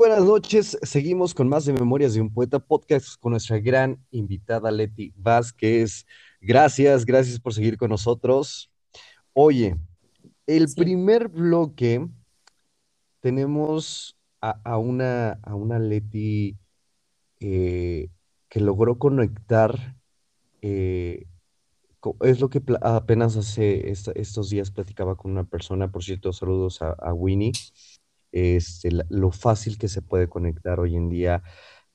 Buenas noches, seguimos con más de Memorias de un Poeta Podcast con nuestra gran invitada Leti Vázquez. Gracias, gracias por seguir con nosotros. Oye, el Sí. primer bloque tenemos a, a una, a una Leti eh, que logró conectar, eh, es lo que apenas hace estos días platicaba con una persona, por cierto, saludos a, a Winnie, este, lo fácil que se puede conectar hoy en día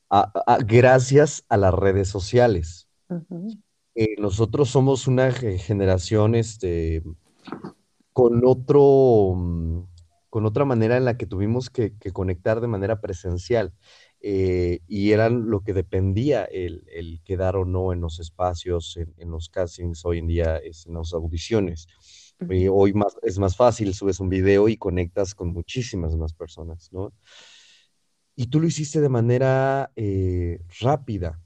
a- a- gracias a las redes sociales. Eh, nosotros somos una ge- generación este, con otro, mm, con otra manera en la que tuvimos que, que conectar de manera presencial. eh, y eran lo que dependía el, el quedar o no en los espacios, en, en los castings, hoy en día es en las audiciones. Eh, hoy más, es más fácil, subes un video y conectas con muchísimas más personas, ¿no? Y tú lo hiciste de manera eh, rápida.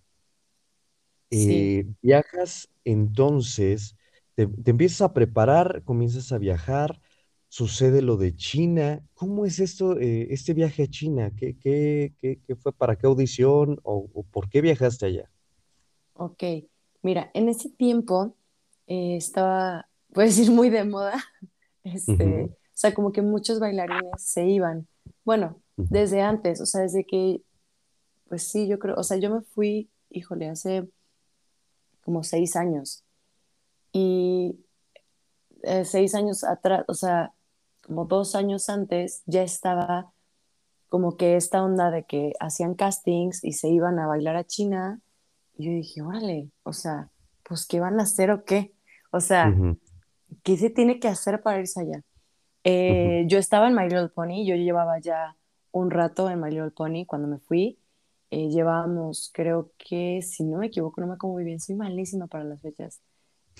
Sí, Eh, viajas entonces, te, te empiezas a preparar, comienzas a viajar, sucede lo de China. ¿Cómo es esto, este viaje a China? ¿Qué, qué, qué- qué fue? ¿Para qué audición? ¿O, o por qué viajaste allá? ok. Mira, en ese tiempo eh, estaba, puedes decir, muy de moda. Este, Ujú, o sea, como que muchos bailarines se iban. Bueno, ujú, desde antes, o sea, desde que, pues sí, yo creo, o sea, yo me fui, híjole, hace como seis años. Y eh, seis años atrás, o sea, como dos años antes, ya estaba como que esta onda de que hacían castings y se iban a bailar a China. Y yo dije, órale, o sea, pues ¿qué van a hacer o qué? O sea, ujú, ¿qué se tiene que hacer para irse allá? Eh, yo estaba en My Little Pony, yo llevaba ya un rato en My Little Pony cuando me fui. Eh, llevábamos, creo que, si no me equivoco, no me acuerdo muy bien, soy malísima para las fechas.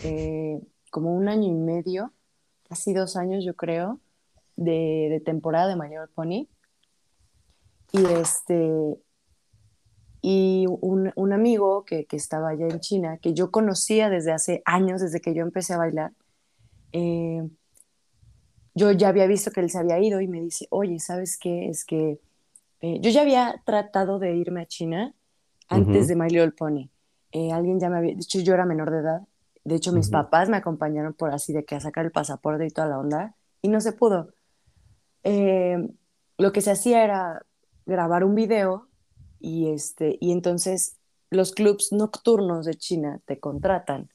Eh, como un año y medio, casi dos años, yo creo, de, de temporada de My Little Pony. Y este, y un, un amigo que, que estaba allá en China, que yo conocía desde hace años, desde que yo empecé a bailar, eh, yo ya había visto que él se había ido y me dice, oye, ¿sabes qué? Es que eh, yo ya había tratado de irme a China antes de My Little Pony. Eh, alguien ya me había dicho, yo era menor de edad. De hecho, mis papás me acompañaron por así de que a sacar el pasaporte y toda la onda, y no se pudo. Lo que se hacía era grabar un video y, este, y entonces los clubs nocturnos de China te contratan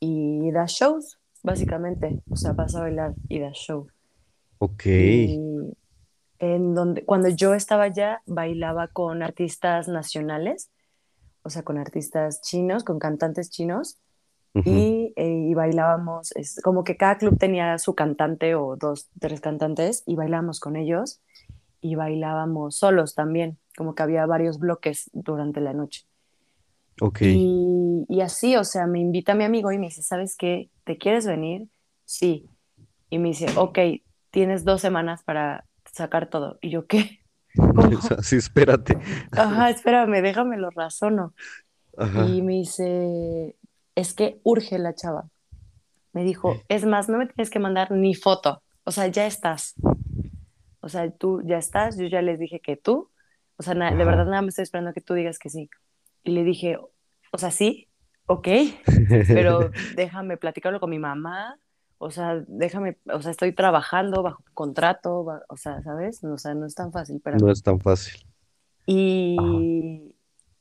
y das shows, básicamente. O sea, vas a bailar y das show. Ok, Y en donde, cuando yo estaba allá, bailaba con artistas nacionales, o sea, con artistas chinos, con cantantes chinos, ujú, y, eh, y bailábamos, es, como que cada club tenía su cantante o dos, tres cantantes, y bailábamos con ellos, y bailábamos solos también, como que había varios bloques durante la noche. Ok. Y, y así, o sea, me invita mi amigo y me dice, ¿sabes qué? ¿Te quieres venir? Sí. Y me dice, ok, tienes dos semanas para sacar todo. Y yo, ¿qué? ¿Cómo? Sí, espérate. Ajá, espérame, déjame lo razono. Y Ajá. me dice, es que urge la chava. Me dijo, es más, no me tienes que mandar ni foto. O sea, ya estás. O sea, tú ya estás, yo ya les dije que tú. O sea, de verdad nada me estoy esperando que tú digas que sí. Y le dije, o sea, sí, ok, pero déjame platicarlo con mi mamá. O sea, déjame, o sea, estoy trabajando bajo contrato, o sea, ¿sabes? O sea, no es tan fácil, No espérame. es tan fácil. Ajá. Y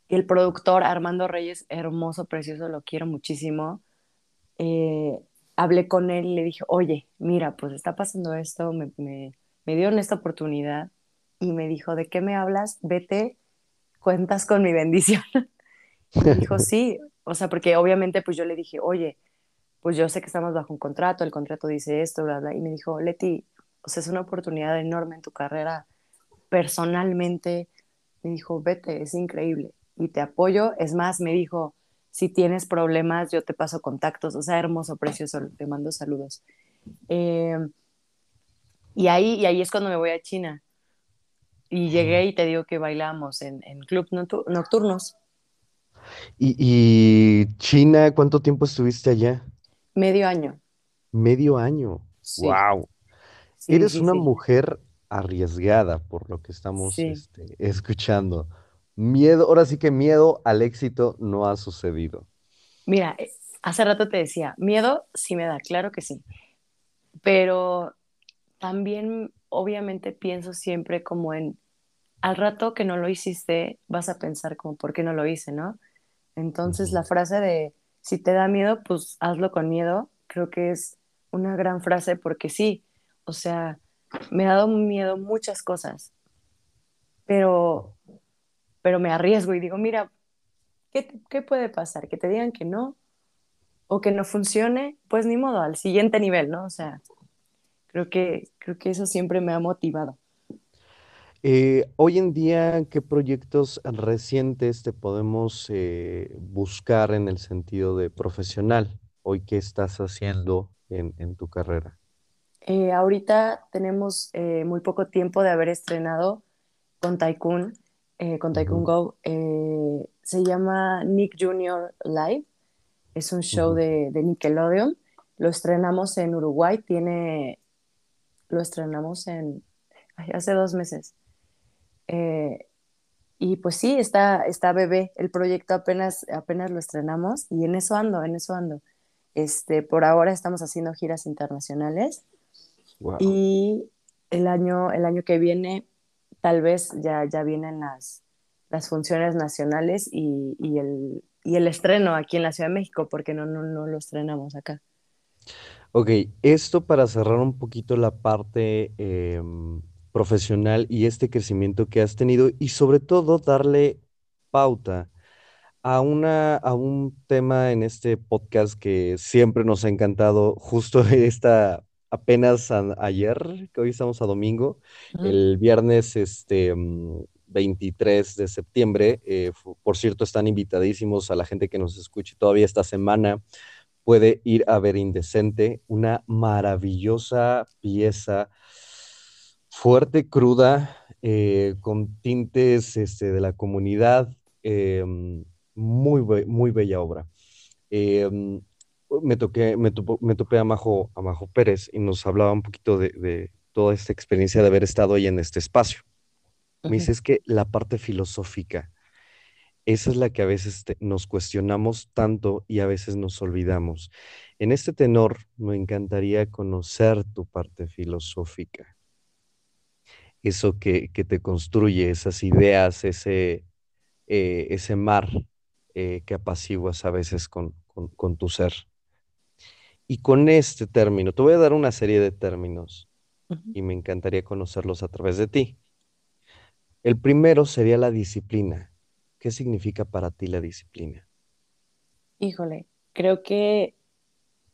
el productor Armando Reyes, hermoso, precioso, lo quiero muchísimo. Eh, hablé con él y le dije, oye, mira, pues está pasando esto, me, me, me dieron esta oportunidad y me dijo, ¿de qué me hablas? Vete, cuentas con mi bendición. Y dijo, sí, o sea, porque obviamente pues yo le dije, oye, pues yo sé que estamos bajo un contrato, el contrato dice esto, bla, bla. Y me dijo, Leti, o sea, es una oportunidad enorme en tu carrera personalmente. Me dijo, vete, es increíble y te apoyo. Es más, me dijo, si tienes problemas, yo te paso contactos. O sea, hermoso, precioso, te mando saludos. Eh, y, ahí, y ahí es cuando me voy a China. Y llegué y te digo que bailamos en, en club noctu- nocturnos, ¿Y, y China, cuánto tiempo estuviste allá? medio año. Medio año. Sí, Wow. sí, Eres sí, una mujer arriesgada por lo que estamos este, escuchando. Miedo, ahora sí que miedo al éxito no ha sucedido. Mira, eh, hace rato te decía, miedo sí me da, claro que sí, pero también obviamente pienso siempre como en, al rato que no lo hiciste, vas a pensar como, ¿por qué no lo hice, no? Entonces la frase de, si te da miedo, pues hazlo con miedo, creo que es una gran frase porque sí, o sea, me ha dado miedo muchas cosas, pero, pero me arriesgo y digo, mira, ¿qué, qué puede pasar? Que te digan que no o que no funcione, pues ni modo, al siguiente nivel, ¿no? O sea, creo que, creo que eso siempre me ha motivado. Eh, hoy en día, ¿qué proyectos recientes te podemos eh, buscar en el sentido de profesional? Hoy, ¿qué estás haciendo en, en tu carrera? Eh, ahorita tenemos muy poco tiempo de haber estrenado con Tycoon, con Tycoon Go. Se llama Nick Jr. Live. Es un show de, de Nickelodeon. Lo estrenamos en Uruguay. Tiene, lo estrenamos en ay, hace dos meses. Eh, y pues sí, está, está bebé. El proyecto apenas, apenas lo estrenamos y en eso ando, en eso ando. Este, por ahora estamos haciendo giras internacionales Wow. y el año, el año que viene tal vez ya, ya vienen las, las funciones nacionales y, y el, y el estreno aquí en la Ciudad de México, porque no, no, no lo estrenamos acá. Ok, esto para cerrar un poquito la parte em, profesional y este crecimiento que has tenido y sobre todo darle pauta a una, a un tema en este podcast que siempre nos ha encantado, justo esta, apenas a- ayer, que hoy estamos a domingo, el viernes este, mm, 23 de septiembre, eh, por cierto, están invitadísimos a la gente que nos escuche todavía esta semana puede ir a ver Indecente, una maravillosa pieza, fuerte, cruda, eh, con tintes este, de la comunidad, eh, muy, be- muy bella obra. Eh, me, toqué, me, topo- me topé a Majo, a Majo Pérez y nos hablaba un poquito de, de toda esta experiencia de haber estado ahí en este espacio. Me dice, es que la parte filosófica, esa es la que a veces te- nos cuestionamos tanto y a veces nos olvidamos. En este tenor, me encantaría conocer tu parte filosófica, eso que, que te construye, esas ideas, ese, eh, ese mar eh, que apaciguas a veces con, con, con tu ser. Y con este término, te voy a dar una serie de términos y me encantaría conocerlos a través de ti. El primero sería la disciplina. ¿Qué significa para ti la disciplina? Híjole, creo que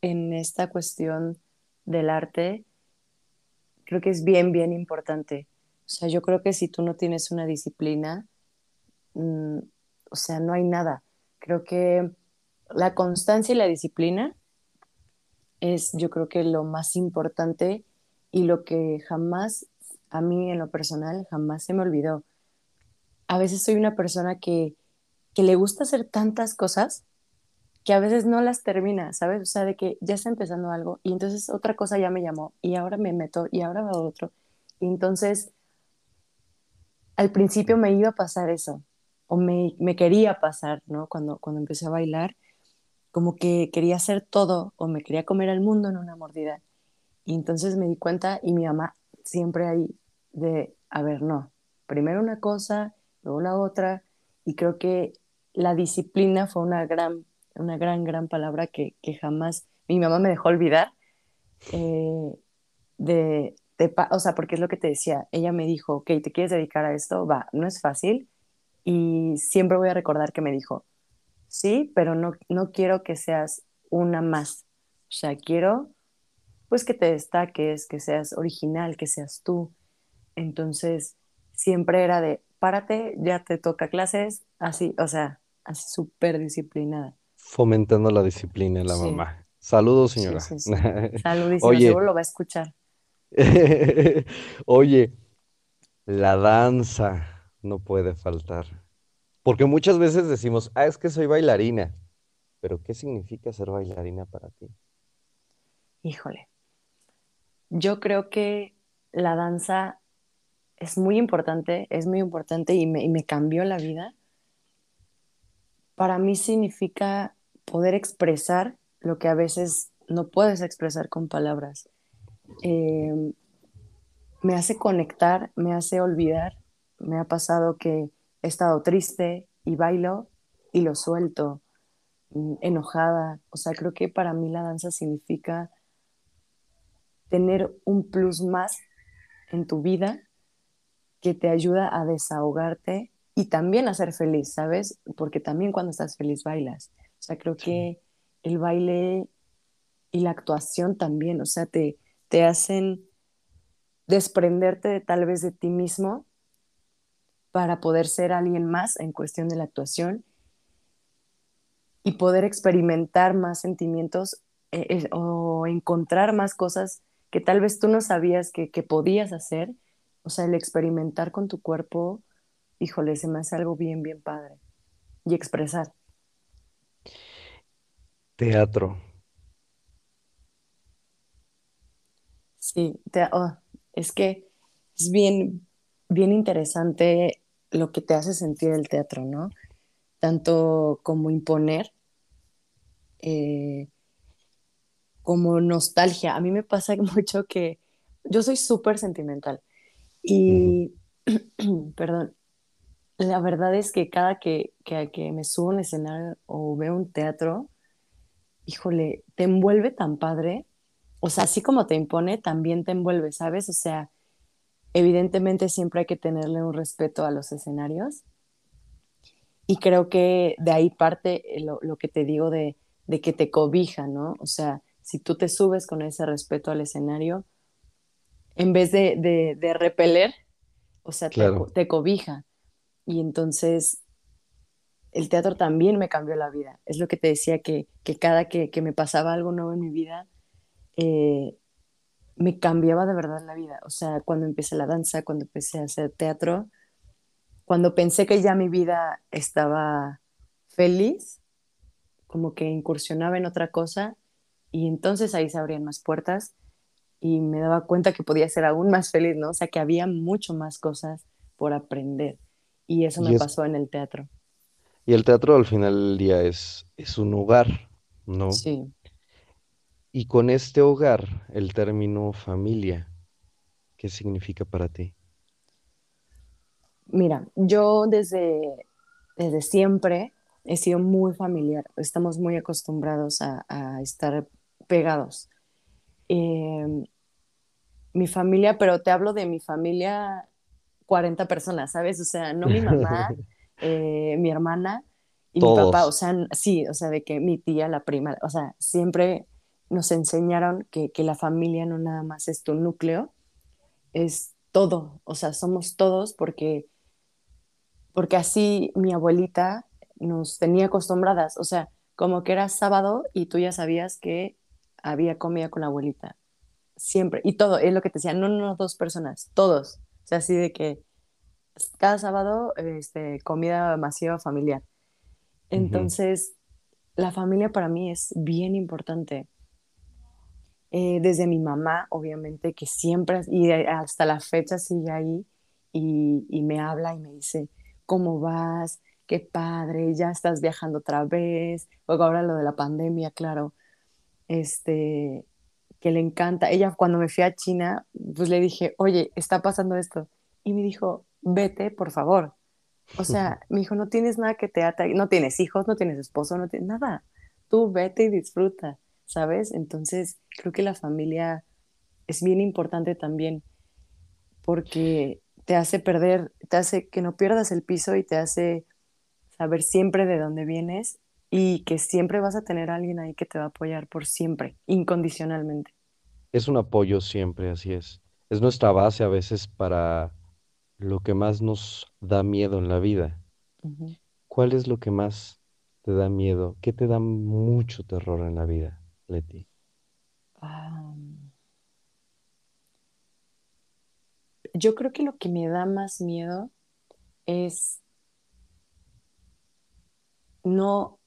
en esta cuestión del arte, creo que es bien, bien importante. O sea, yo creo que si tú no tienes una disciplina, mm, o sea, no hay nada. Creo que la constancia y la disciplina es, yo creo que lo más importante y lo que jamás, a mí en lo personal, jamás se me olvidó. A veces soy una persona que, que le gusta hacer tantas cosas que a veces no las termina, ¿sabes? O sea, de que ya está empezando algo y entonces otra cosa ya me llamó y ahora me meto y ahora va otro. Y entonces, al principio me iba a pasar eso, o me, me quería pasar, ¿no? Cuando, cuando empecé a bailar, como que quería hacer todo o me quería comer al mundo en una mordida. Y entonces me di cuenta y mi mamá siempre ahí de, a ver, no, primero una cosa, luego la otra. Y creo que la disciplina fue una gran, una gran, gran palabra que, que jamás mi mamá me dejó olvidar. eh, de, de o sea, porque es lo que te decía, ella me dijo, ok, ¿te quieres dedicar a esto? Va, no es fácil. Y siempre voy a recordar que me dijo, sí, pero no, no quiero que seas una más. O sea, quiero pues que te destaques, que seas original, que seas tú. Entonces, siempre era de, párate, ya te toca clases, así, o sea, así súper disciplinada. Fomentando la disciplina en la Sí, mamá. Saludos, señora. sí, Oye, seguro lo va a escuchar. oye, la danza no puede faltar. Porque muchas veces decimos, ah, es que soy bailarina. Pero ¿qué significa ser bailarina para ti? Híjole, yo creo que la danza es muy importante, es muy importante y me, y me cambió la vida. Para mí significa poder expresar lo que a veces no puedes expresar con palabras. Eh, me hace conectar, me hace olvidar. Me ha pasado que he estado triste y bailo y lo suelto, mm, enojada. O sea, creo que para mí la danza significa tener un plus más en tu vida que te ayuda a desahogarte y también a ser feliz, ¿sabes? Porque también cuando estás feliz bailas. O sea, creo que el baile y la actuación también, o sea, te, te hacen desprenderte de, tal vez de ti mismo para poder ser alguien más en cuestión de la actuación y poder experimentar más sentimientos eh, eh, o encontrar más cosas que tal vez tú no sabías que, que podías hacer. O sea, el experimentar con tu cuerpo, híjole, se me hace algo bien, bien padre. Y expresar. Teatro. Sí, te- oh, es que es bien, bien interesante lo que te hace sentir el teatro, ¿no? Tanto como imponer, eh, como nostalgia. A mí me pasa mucho que yo soy súper sentimental Y, perdón, la verdad es que cada que, que, que me subo a un escenario o veo un teatro, híjole, te envuelve tan padre. O sea, así como te impone, también te envuelve, ¿sabes? O sea, evidentemente siempre hay que tenerle un respeto a los escenarios y creo que de ahí parte eh, lo, lo que te digo de, de que te cobija, ¿no? O sea, si tú te subes con ese respeto al escenario, en vez de, de, de repeler, o sea, te cobija. Y entonces el teatro también me cambió la vida. Es lo que te decía, que, que cada que, que me pasaba algo nuevo en mi vida, eh, me cambiaba de verdad la vida. O sea, cuando empecé la danza, cuando empecé a hacer teatro, cuando pensé que ya mi vida estaba feliz, como que incursionaba en otra cosa y entonces ahí se abrían más puertas y me daba cuenta que podía ser aún más feliz, ¿no? O sea, que había mucho más cosas por aprender y eso me Y es, pasó en el teatro. y el teatro al final del día es, es un hogar, ¿no? Sí, Y con este hogar, el término familia, ¿qué significa para ti? mira, yo desde, desde siempre he sido muy familiar, estamos muy acostumbrados a, a estar pegados. Eh, mi familia, pero te hablo de mi familia 40 personas, ¿sabes? O sea, no mi mamá, eh, mi hermana y mi papá, o sea, sí, o sea, de que mi tía, la prima, o sea, siempre nos enseñaron que, que la familia no nada más es tu núcleo, es todo, o sea, somos todos porque, porque así mi abuelita nos tenía acostumbradas, o sea, como que era sábado y tú ya sabías que había comida con la abuelita, siempre, y todo, es lo que te decía, no, no, dos personas, todos, o sea, así de que cada sábado, este, comida masiva familiar. Entonces, la familia para mí es bien importante. Eh, desde mi mamá, obviamente, que siempre, y hasta la fecha sigue ahí, y, y me habla y me dice, ¿cómo vas? Qué padre, ya estás viajando otra vez. Luego ahora lo de la pandemia, claro, este, que le encanta. Ella cuando me fui a China, pues le dije, oye, está pasando esto. Y me dijo, vete, por favor. O sea, me dijo, no tienes nada que te ata, no tienes hijos, no tienes esposo, no tienes nada. Tú vete y disfruta, ¿sabes? Entonces, creo que la familia es bien importante también porque te hace perder, te hace que no pierdas el piso y te hace saber siempre de dónde vienes y que siempre vas a tener a alguien ahí que te va a apoyar por siempre, incondicionalmente. Es un apoyo siempre, así es. Es nuestra base a veces para lo que más nos da miedo en la vida. ¿Cuál es lo que más te da miedo? ¿Qué te da mucho terror en la vida, Leti? Yo creo que lo que me da más miedo es no,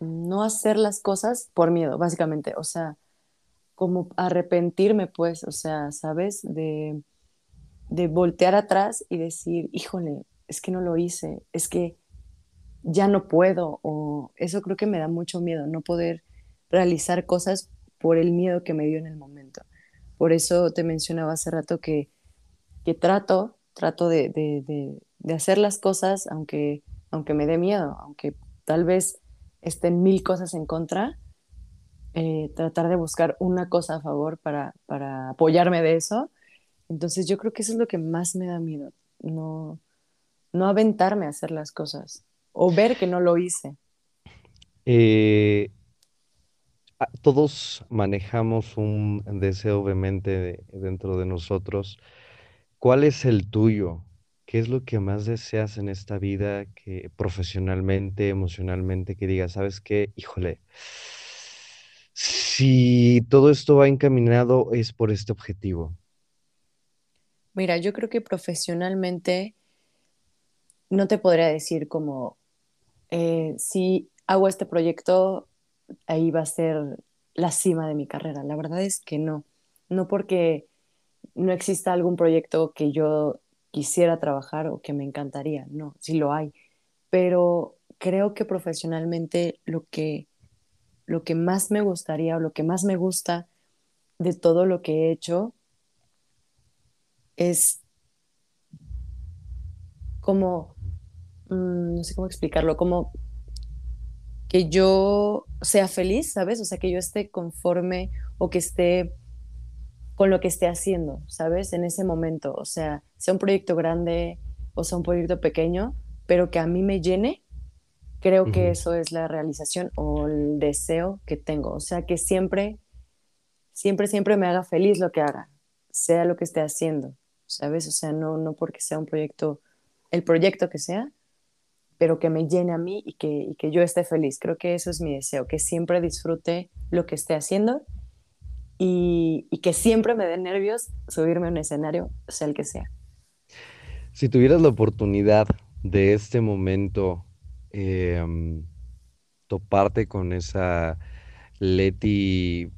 no hacer las cosas por miedo, básicamente. O sea, como arrepentirme, pues, o sea, ¿sabes? De, de voltear atrás y decir, híjole, es que no lo hice, es que ya no puedo, o eso creo que me da mucho miedo, no poder realizar cosas por el miedo que me dio en el momento. Por eso te mencionaba hace rato que, que trato, trato de, de, de, de hacer las cosas aunque, aunque me dé miedo, aunque tal vez estén mil cosas en contra, eh, tratar de buscar una cosa a favor para, para apoyarme de eso. Entonces yo creo que eso es lo que más me da miedo, no, no aventarme a hacer las cosas o ver que no lo hice. Eh, todos manejamos un deseo, obviamente, de- dentro de nosotros. ¿Cuál es el tuyo? ¿Qué es lo que más deseas en esta vida, que profesionalmente, emocionalmente, que digas, ¿sabes qué? Híjole, si todo esto va encaminado es por este objetivo. Mira, yo creo que profesionalmente no te podría decir como eh, si hago este proyecto, ahí va a ser la cima de mi carrera. La verdad es que no. No porque no exista algún proyecto que yo quisiera trabajar o que me encantaría. No, sí lo hay. Pero creo que profesionalmente lo que, lo que más me gustaría o lo que más me gusta de todo lo que he hecho es como, mm, no sé cómo explicarlo, como que yo sea feliz, ¿sabes? O sea, que yo esté conforme o que esté con lo que esté haciendo, ¿sabes? En ese momento, o sea, sea un proyecto grande o sea un proyecto pequeño, pero que a mí me llene, creo que eso es la realización o el deseo que tengo. O sea, que siempre, siempre, siempre me haga feliz lo que haga, sea lo que esté haciendo, ¿sabes? O sea, no, no porque sea un proyecto, el proyecto que sea, pero que me llene a mí y que, y que yo esté feliz. Creo que eso es mi deseo, que siempre disfrute lo que esté haciendo y, y que siempre me dé nervios subirme a un escenario, sea el que sea. Si tuvieras la oportunidad de este momento, em, toparte con esa Leti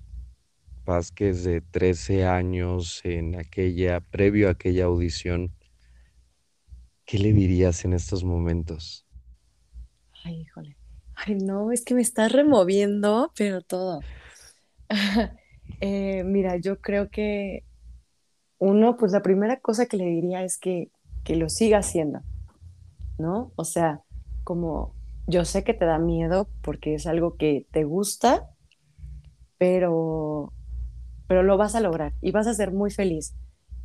Vázquez de 13 años en aquella, previo a aquella audición, ¿qué le dirías en estos momentos? Ay, híjole. Ay, no, es que me estás removiendo, pero todo. Eh, mira, yo creo que uno, pues la primera cosa que le diría es que, que lo siga haciendo, ¿no? O sea, como yo sé que te da miedo porque es algo que te gusta, pero, pero lo vas a lograr y vas a ser muy feliz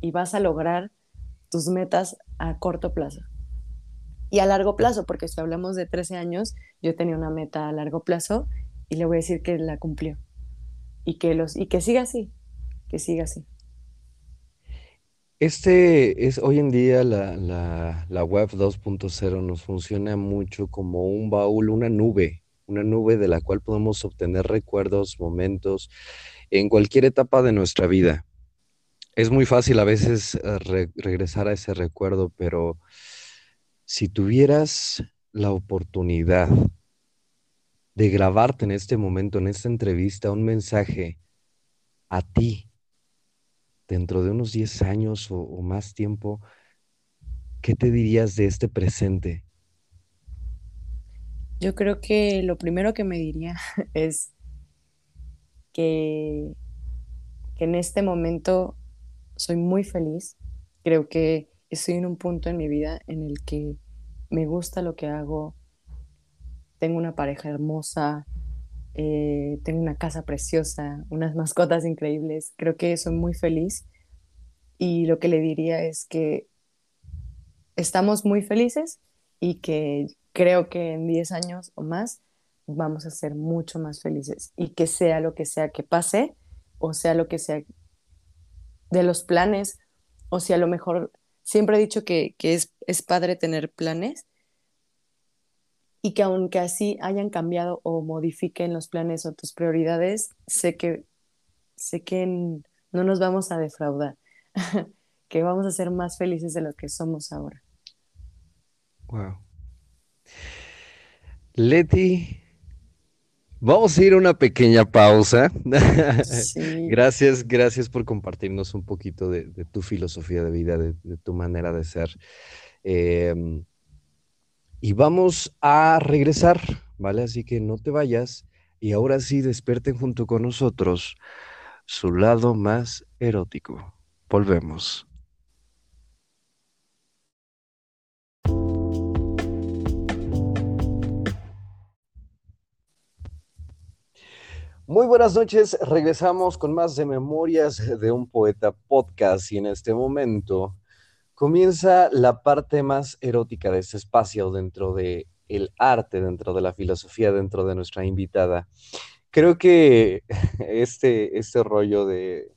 y vas a lograr tus metas a corto plazo y a largo plazo, porque si hablamos de 13 años, yo tenía una meta a largo plazo y le voy a decir que la cumplió y que, los, y que siga así, que siga así. Este es hoy en día la, la, la web 2.0 nos funciona mucho como un baúl, una nube, una nube de la cual podemos obtener recuerdos, momentos en cualquier etapa de nuestra vida. Es muy fácil a veces eh, re- regresar a ese recuerdo, pero si tuvieras la oportunidad de grabarte en este momento, en esta entrevista, un mensaje a ti dentro de unos 10 años o, o más tiempo, ¿qué te dirías de este presente? Yo creo que lo primero que me diría es que, que en este momento soy muy feliz. Creo que estoy en un punto en mi vida en el que me gusta lo que hago, tengo una pareja hermosa, eh, tengo una casa preciosa, unas mascotas increíbles. Creo que soy muy feliz y lo que le diría es que estamos muy felices y que creo que en 10 años o más vamos a ser mucho más felices y que sea lo que sea que pase o sea lo que sea de los planes o si a lo mejor siempre he dicho que, que es, es padre tener planes y que aunque así hayan cambiado o modifiquen los planes o tus prioridades, sé que, sé que no nos vamos a defraudar, que vamos a ser más felices de lo que somos ahora. Wow. Leti Vamos a ir a una pequeña pausa. Sí, Gracias, gracias por compartirnos un poquito de, de tu filosofía de vida, de, de tu manera de ser. Em, y vamos a regresar, ¿vale? Así que no te vayas y ahora sí despierten junto con nosotros su lado más erótico. Volvemos. Muy buenas noches, regresamos con más de Memorias de un Poeta Podcast y en este momento comienza la parte más erótica de este espacio dentro de el arte, dentro de la filosofía, dentro de nuestra invitada. Creo que este, este rollo de,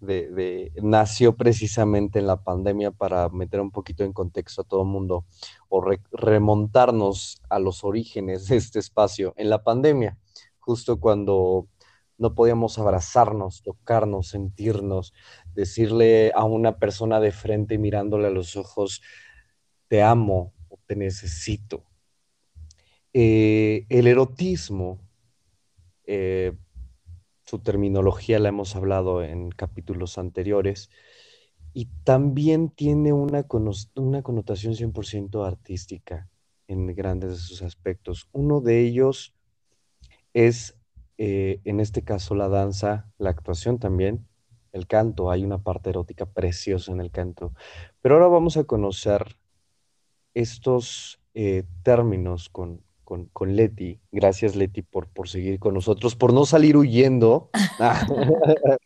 de, nació precisamente en la pandemia para meter un poquito en contexto a todo el mundo o re- remontarnos a los orígenes de este espacio en la pandemia, justo cuando no podíamos abrazarnos, tocarnos, sentirnos, decirle a una persona de frente mirándole a los ojos, te amo o te necesito. Eh, el erotismo, eh, su terminología la hemos hablado en capítulos anteriores, y también tiene una, una connotación 100% artística en grandes de sus aspectos. Uno de ellos es, eh, en este caso, la danza, la actuación también, el canto. Hay una parte erótica preciosa en el canto. Pero ahora vamos a conocer estos eh, términos con, con, con Leti. Gracias, Leti, por, por seguir con nosotros, por no salir huyendo.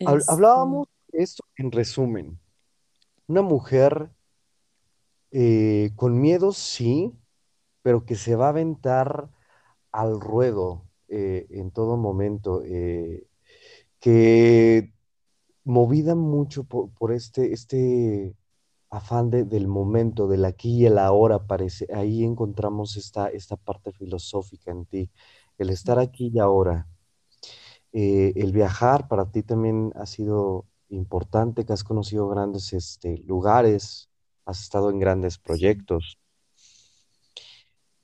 Hab- este, Hablábamos de esto en resumen. Una mujer eh, con miedo, sí, pero que se va a aventar al ruedo eh, en todo momento, eh, que movida mucho por, por este, este afán de- del momento, del aquí y el ahora, parece. Ahí encontramos esta, esta parte filosófica en ti, el estar aquí y ahora. Eh, el viajar para ti también ha sido importante, que has conocido grandes este, lugares, has estado en grandes proyectos,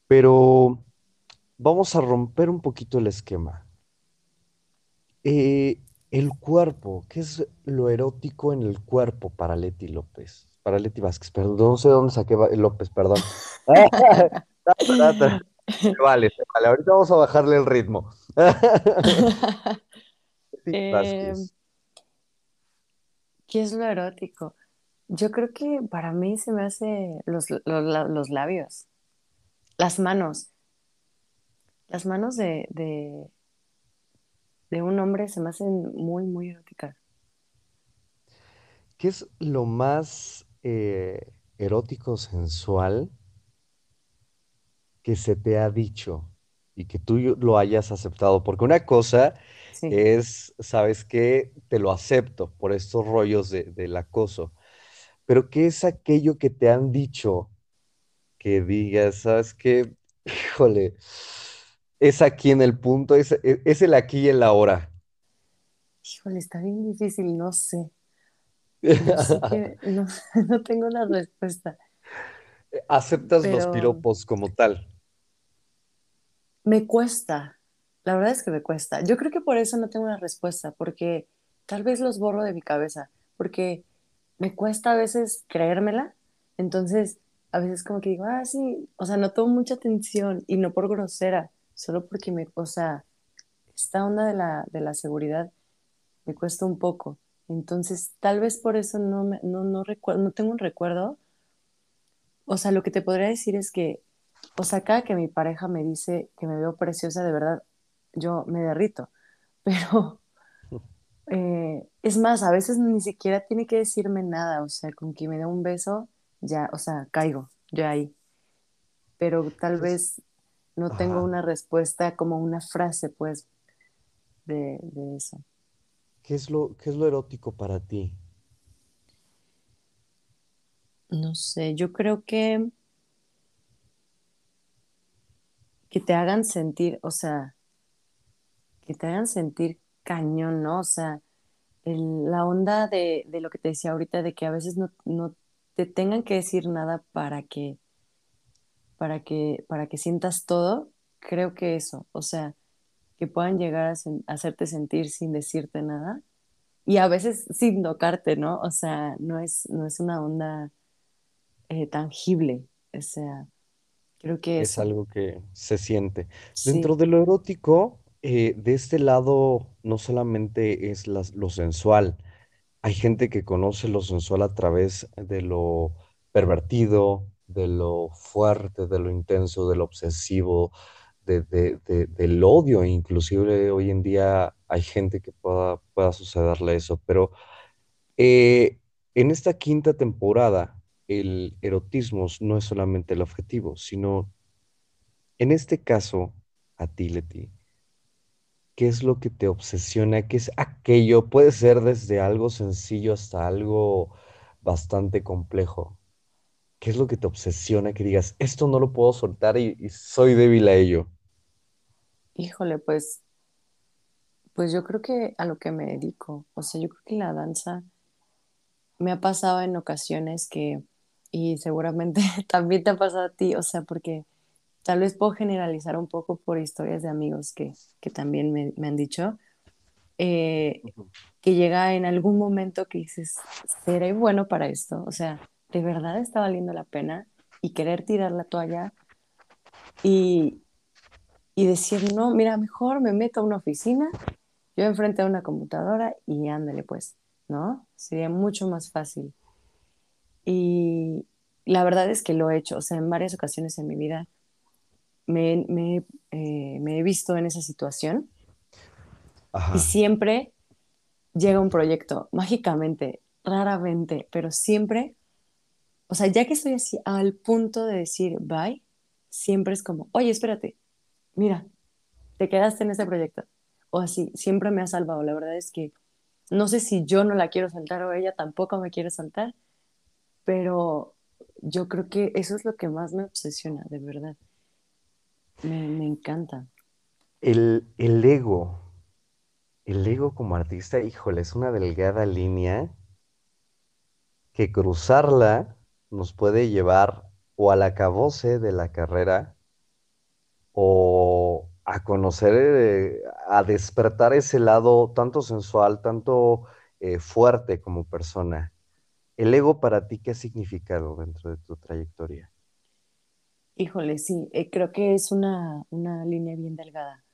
pero vamos a romper un poquito el esquema. Eh, el cuerpo, ¿qué es lo erótico en el cuerpo para Leti López? Para Leti Vázquez, perdón, no sé dónde saqué López, perdón. Se vale, se vale. Ahorita vamos a bajarle el ritmo. Leti Eh. ¿qué es lo erótico? Yo creo que para mí se me hace los, los, los labios, las manos, las manos de, de, de un hombre se me hacen muy, muy eróticas. ¿Qué es lo más eh, erótico, sensual que se te ha dicho y que tú lo hayas aceptado? Porque una cosa Sí. es, ¿sabes qué? Te lo acepto por estos rollos de- del acoso, pero ¿qué es aquello que te han dicho que digas, ¿sabes qué? Híjole, es aquí en el punto, es, es es el aquí y el ahora. Híjole, está bien difícil, no sé. No sé qué, no, no tengo una respuesta, Aceptas los piropos como tal. me cuesta. La verdad es que me cuesta. Yo creo que por eso no tengo una respuesta, porque tal vez los borro de mi cabeza, porque me cuesta a veces creérmela. Entonces, a veces como que digo, ah, sí, o sea, no tomo mucha atención y no por grosera, solo porque me, o sea, esta onda de la, de la seguridad me cuesta un poco. Entonces, tal vez por eso no, me, no, no, recuerdo, no tengo un recuerdo. O sea, lo que te podría decir es que, o sea, cada que mi pareja me dice que me veo preciosa, de verdad, yo me derrito. Pero eh, es más, a veces ni siquiera tiene que decirme nada. O sea, con que me dé un beso, ya, o sea, caigo, yo ahí. Pero tal ¿Qué es? vez no tengo una respuesta como una frase, pues, de, de eso. ¿Qué es lo, qué es lo erótico para ti? No sé, yo creo que que te hagan sentir, o sea, que te hagan sentir cañón, ¿no? O sea, el- la onda de, de lo que te decía ahorita, de que a veces no, no te tengan que decir nada para que, para que, para que sientas todo. creo que eso, o sea, que puedan llegar a, sen- a hacerte sentir sin decirte nada y a veces sin tocarte, ¿no? O sea, no es, no es una onda eh, tangible, o sea, creo que Es algo que se siente. Dentro de lo erótico, eh, de este lado no solamente es lo sensual, hay gente que conoce lo sensual a través de lo pervertido, de lo fuerte, de lo intenso, de lo obsesivo, de, de- de- del odio. Inclusive hoy en día hay gente que pueda, pueda sucederle eso. Pero eh, en esta quinta temporada, el erotismo no es solamente el objetivo, sino en este caso, a ti, ¿qué es lo que te obsesiona? ¿Qué es aquello? Puede ser desde algo sencillo hasta algo bastante complejo. ¿Qué es lo que te obsesiona que digas, esto no lo puedo soltar y, y soy débil a ello? híjole, pues, pues yo creo que a lo que me dedico, o sea, yo creo que la danza me ha pasado en ocasiones que, y seguramente también te ha pasado a ti, o sea, porque tal vez puedo generalizar un poco por historias de amigos que, que también me, me han dicho, eh, que llega en algún momento que dices, ¿seré bueno para esto? O sea, ¿de verdad está valiendo la pena? Y querer tirar la toalla y, y decir, no, mira, mejor me meto a una oficina, yo enfrente a una computadora y ándale pues, ¿no? Sería mucho más fácil. Y la verdad es que lo he hecho, o sea, en varias ocasiones en mi vida me, me, eh, me he visto en esa situación y siempre llega un proyecto, mágicamente, raramente, pero siempre, o sea, ya que estoy así al punto de decir bye, siempre es como, oye, espérate, mira, te quedaste en ese proyecto. O así, siempre me ha salvado. La verdad es que no sé si yo no la quiero soltar o ella tampoco me quiere soltar, pero yo creo que eso es lo que más me obsesiona, de verdad. Me, me encanta. El, el ego, el ego como artista, híjole, es una delgada línea que cruzarla nos puede llevar o al acabose de la carrera o a conocer, eh, a despertar ese lado tanto sensual, tanto eh, fuerte como persona. ¿El ego para ti qué ha significado dentro de tu trayectoria? Híjole, sí, eh, creo que es una, una línea bien delgada.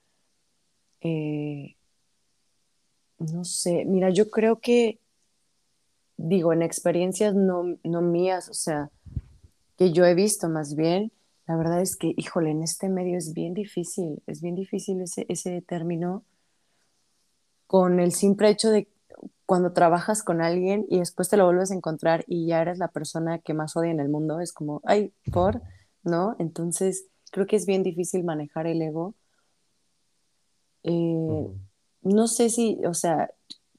No sé, mira, yo creo que, digo, en experiencias no, no mías, o sea, que yo he visto más bien, la verdad es que, híjole, en este medio es bien difícil, es bien difícil ese, ese término con el simple hecho de cuando trabajas con alguien y después te lo vuelves a encontrar y ya eres la persona que más odia en el mundo, es como, ay, por, ¿no? Entonces, creo que es bien difícil manejar el ego. Eh, no sé si, o sea,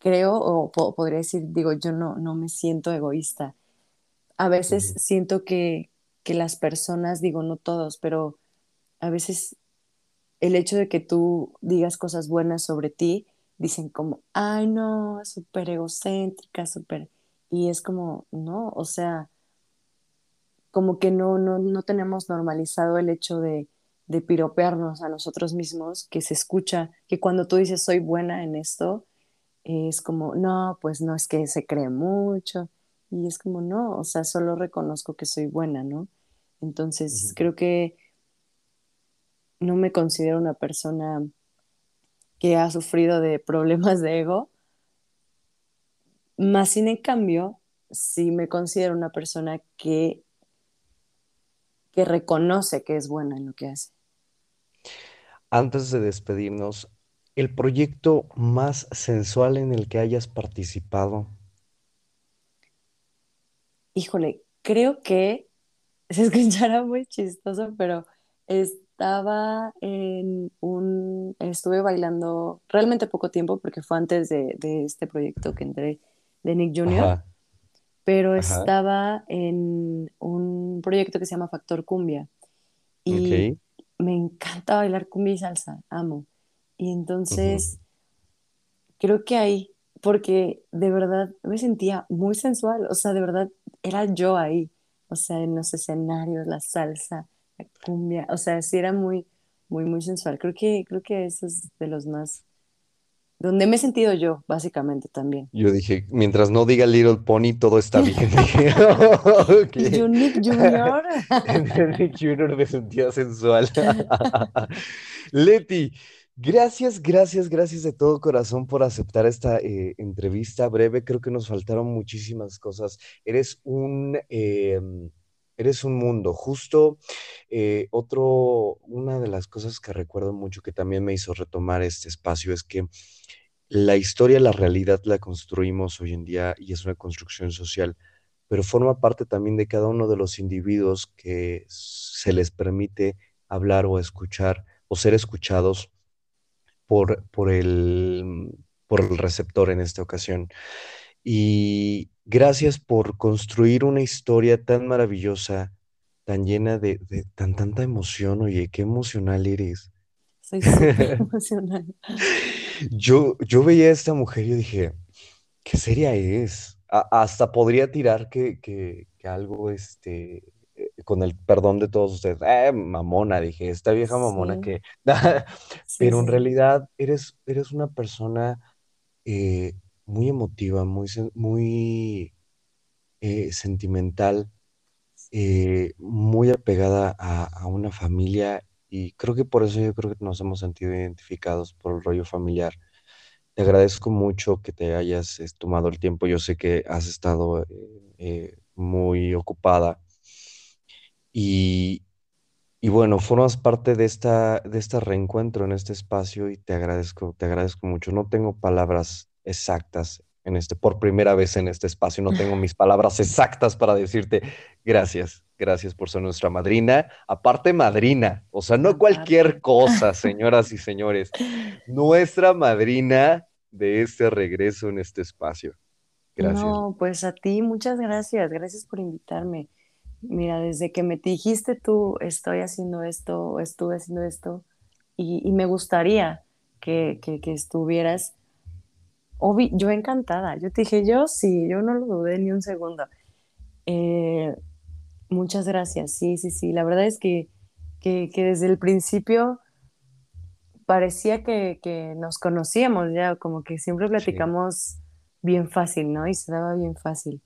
creo o po- podría decir, digo, yo no, no me siento egoísta. A veces siento que, que las personas, digo, no todos, pero a veces el hecho de que tú digas cosas buenas sobre ti, dicen como, ay, no, súper egocéntrica, súper... Y es como, no, o sea, como que no, no, no tenemos normalizado el hecho de, de piropearnos a nosotros mismos, que se escucha, que cuando tú dices soy buena en esto, es como, no, pues no es que se cree mucho. Y es como, no, o sea, solo reconozco que soy buena, ¿no? Entonces, creo que no me considero una persona que ha sufrido de problemas de ego, más sin en cambio, sí me considero una persona que, que reconoce que es buena en lo que hace. Antes de despedirnos, el proyecto más sensual en el que hayas participado. Híjole, creo que se escuchará muy chistoso, pero estaba en un, estuve bailando realmente poco tiempo porque fue antes de, de este proyecto que entré de Nick Jr., Ajá, pero ajá, estaba en un proyecto que se llama Factor Cumbia y me encanta bailar cumbia y salsa, amo. Y entonces creo que ahí, porque de verdad me sentía muy sensual, o sea, de verdad era yo ahí, o sea, en los escenarios, la salsa, la cumbia, o sea, sí era muy, muy, muy sensual. Creo que, creo que eso es de los más, donde me he sentido yo, básicamente también. Yo dije, mientras no diga Little Pony, todo está bien. Dije, ok. Y yo, Nick Jr. En Nick Jr. me sentía sensual. Leti, gracias, gracias, gracias de todo corazón por aceptar esta eh, entrevista breve. Creo que nos faltaron muchísimas cosas. Eres un, eh, eres un mundo. Justo eh, otro, una de las cosas que recuerdo mucho que también me hizo retomar este espacio es que la historia, la realidad la construimos hoy en día y es una construcción social pero forma parte también de cada uno de los individuos que se les permite hablar o escuchar o ser escuchados por, por, el, por el receptor en esta ocasión. Y gracias por construir una historia tan maravillosa, tan llena de, de tan tanta emoción. Oye, qué emocional eres. Soy súper emocional. Yo, yo veía a esta mujer y dije, qué seria es. A- hasta podría tirar que, que, que algo, este, con el perdón de todos ustedes, eh, mamona, dije, esta vieja mamona Sí, que, pero en realidad eres, eres una persona eh, muy emotiva, muy, muy eh, sentimental, eh, muy apegada a, a una familia y creo que por eso yo creo que nos hemos sentido identificados por el rollo familiar. Te agradezco mucho que te hayas tomado el tiempo. Yo sé que has estado muy ocupada y, y bueno, formas parte de esta, de este reencuentro en este espacio y te agradezco, te agradezco mucho. No tengo palabras exactas en este, por primera vez en este espacio, no tengo mis palabras exactas para decirte gracias, gracias por ser nuestra madrina. Aparte, madrina, o sea, no cualquier cosa, señoras y señores, nuestra madrina de este regreso en este espacio. Gracias. No, pues a ti, muchas gracias. Gracias por invitarme. Mira, desde que me dijiste tú, estoy haciendo esto, o estuve haciendo esto, y, y me gustaría que, que, que estuvieras, obvi- yo encantada. Yo te dije, yo sí, yo no lo dudé ni un segundo. Eh, muchas gracias. Sí, sí, sí. La verdad es que, que, que desde el principio parecía que, que nos conocíamos ya, como que siempre Sí. platicamos bien fácil, ¿no? Y se daba bien fácil.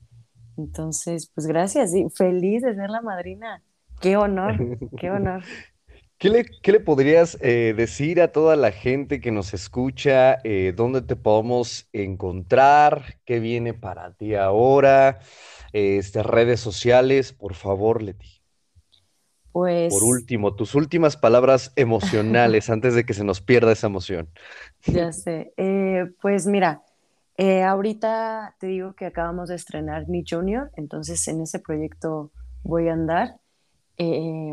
Entonces, pues gracias y feliz de ser la madrina. Qué honor, qué honor. ¿Qué le, qué le podrías eh, decir a toda la gente que nos escucha? eh, ¿dónde te podemos encontrar? ¿Qué viene para ti ahora? Eh, este, redes sociales, por favor, Leti. Por Pues último, tus últimas palabras emocionales antes de que se nos pierda esa emoción. ya sé. Eh, pues mira, eh, ahorita te digo que acabamos de estrenar Nick Junior, entonces en ese proyecto voy a andar. Eh,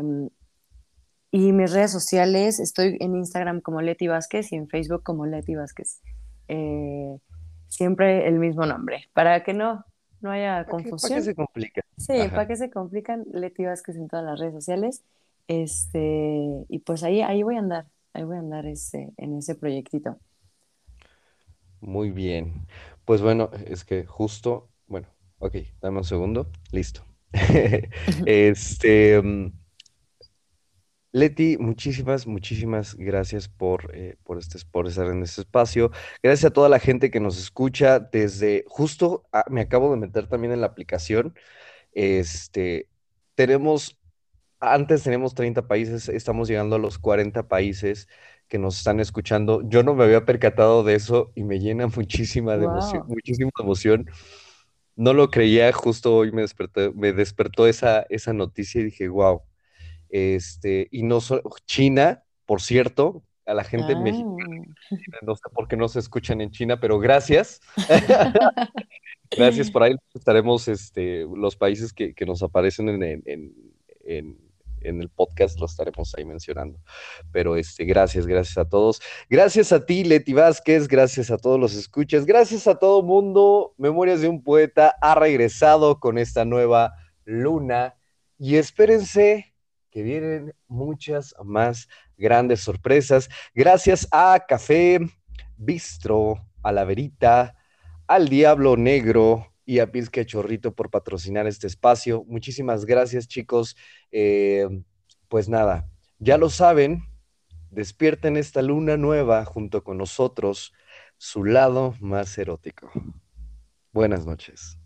y mis redes sociales, estoy en Instagram como Leti Vázquez y en Facebook como Leti Vázquez. Eh, siempre el mismo nombre, para que no, no haya ¿Para qué, para qué confusión. se complica? Sí, ¿para qué se complican? Leti Vázquez en todas las redes sociales. Este, y pues ahí, ahí voy a andar, ahí voy a andar ese, en ese proyectito. Muy bien. Pues bueno, es que justo, bueno, ok, dame un segundo, listo. Este, mm, Leti, muchísimas, muchísimas gracias por, eh, por, este, por estar en este espacio. Gracias a toda la gente que nos escucha desde, justo ah, me acabo de meter también en la aplicación. Este, tenemos, antes teníamos 30 países, estamos llegando a los 40 países que nos están escuchando. Yo no me había percatado de eso y me llena muchísima de emoción, muchísima emoción. No lo creía, justo hoy me despertó, me despertó esa, esa noticia y dije, wow. Este, y no solo China, por cierto, a la gente mexicana, Ah. no sé por qué no se escuchan en China, pero gracias. Gracias por ahí. Estaremos, este, los países que, que nos aparecen en, en, en, en- el podcast, los estaremos ahí mencionando. Pero este, gracias, gracias a todos. Gracias a ti, Leti Vázquez, gracias a todos los escuchas, gracias a todo mundo. Memorias de un poeta ha regresado con esta nueva luna y espérense que vienen muchas más grandes sorpresas. Gracias a Café Bistro, a La Verita, al Diablo Negro y a Pizca Chorrito por patrocinar este espacio. Muchísimas gracias, chicos. Eh, pues nada, ya lo saben, despierta en esta luna nueva junto con nosotros su lado más erótico. Buenas noches.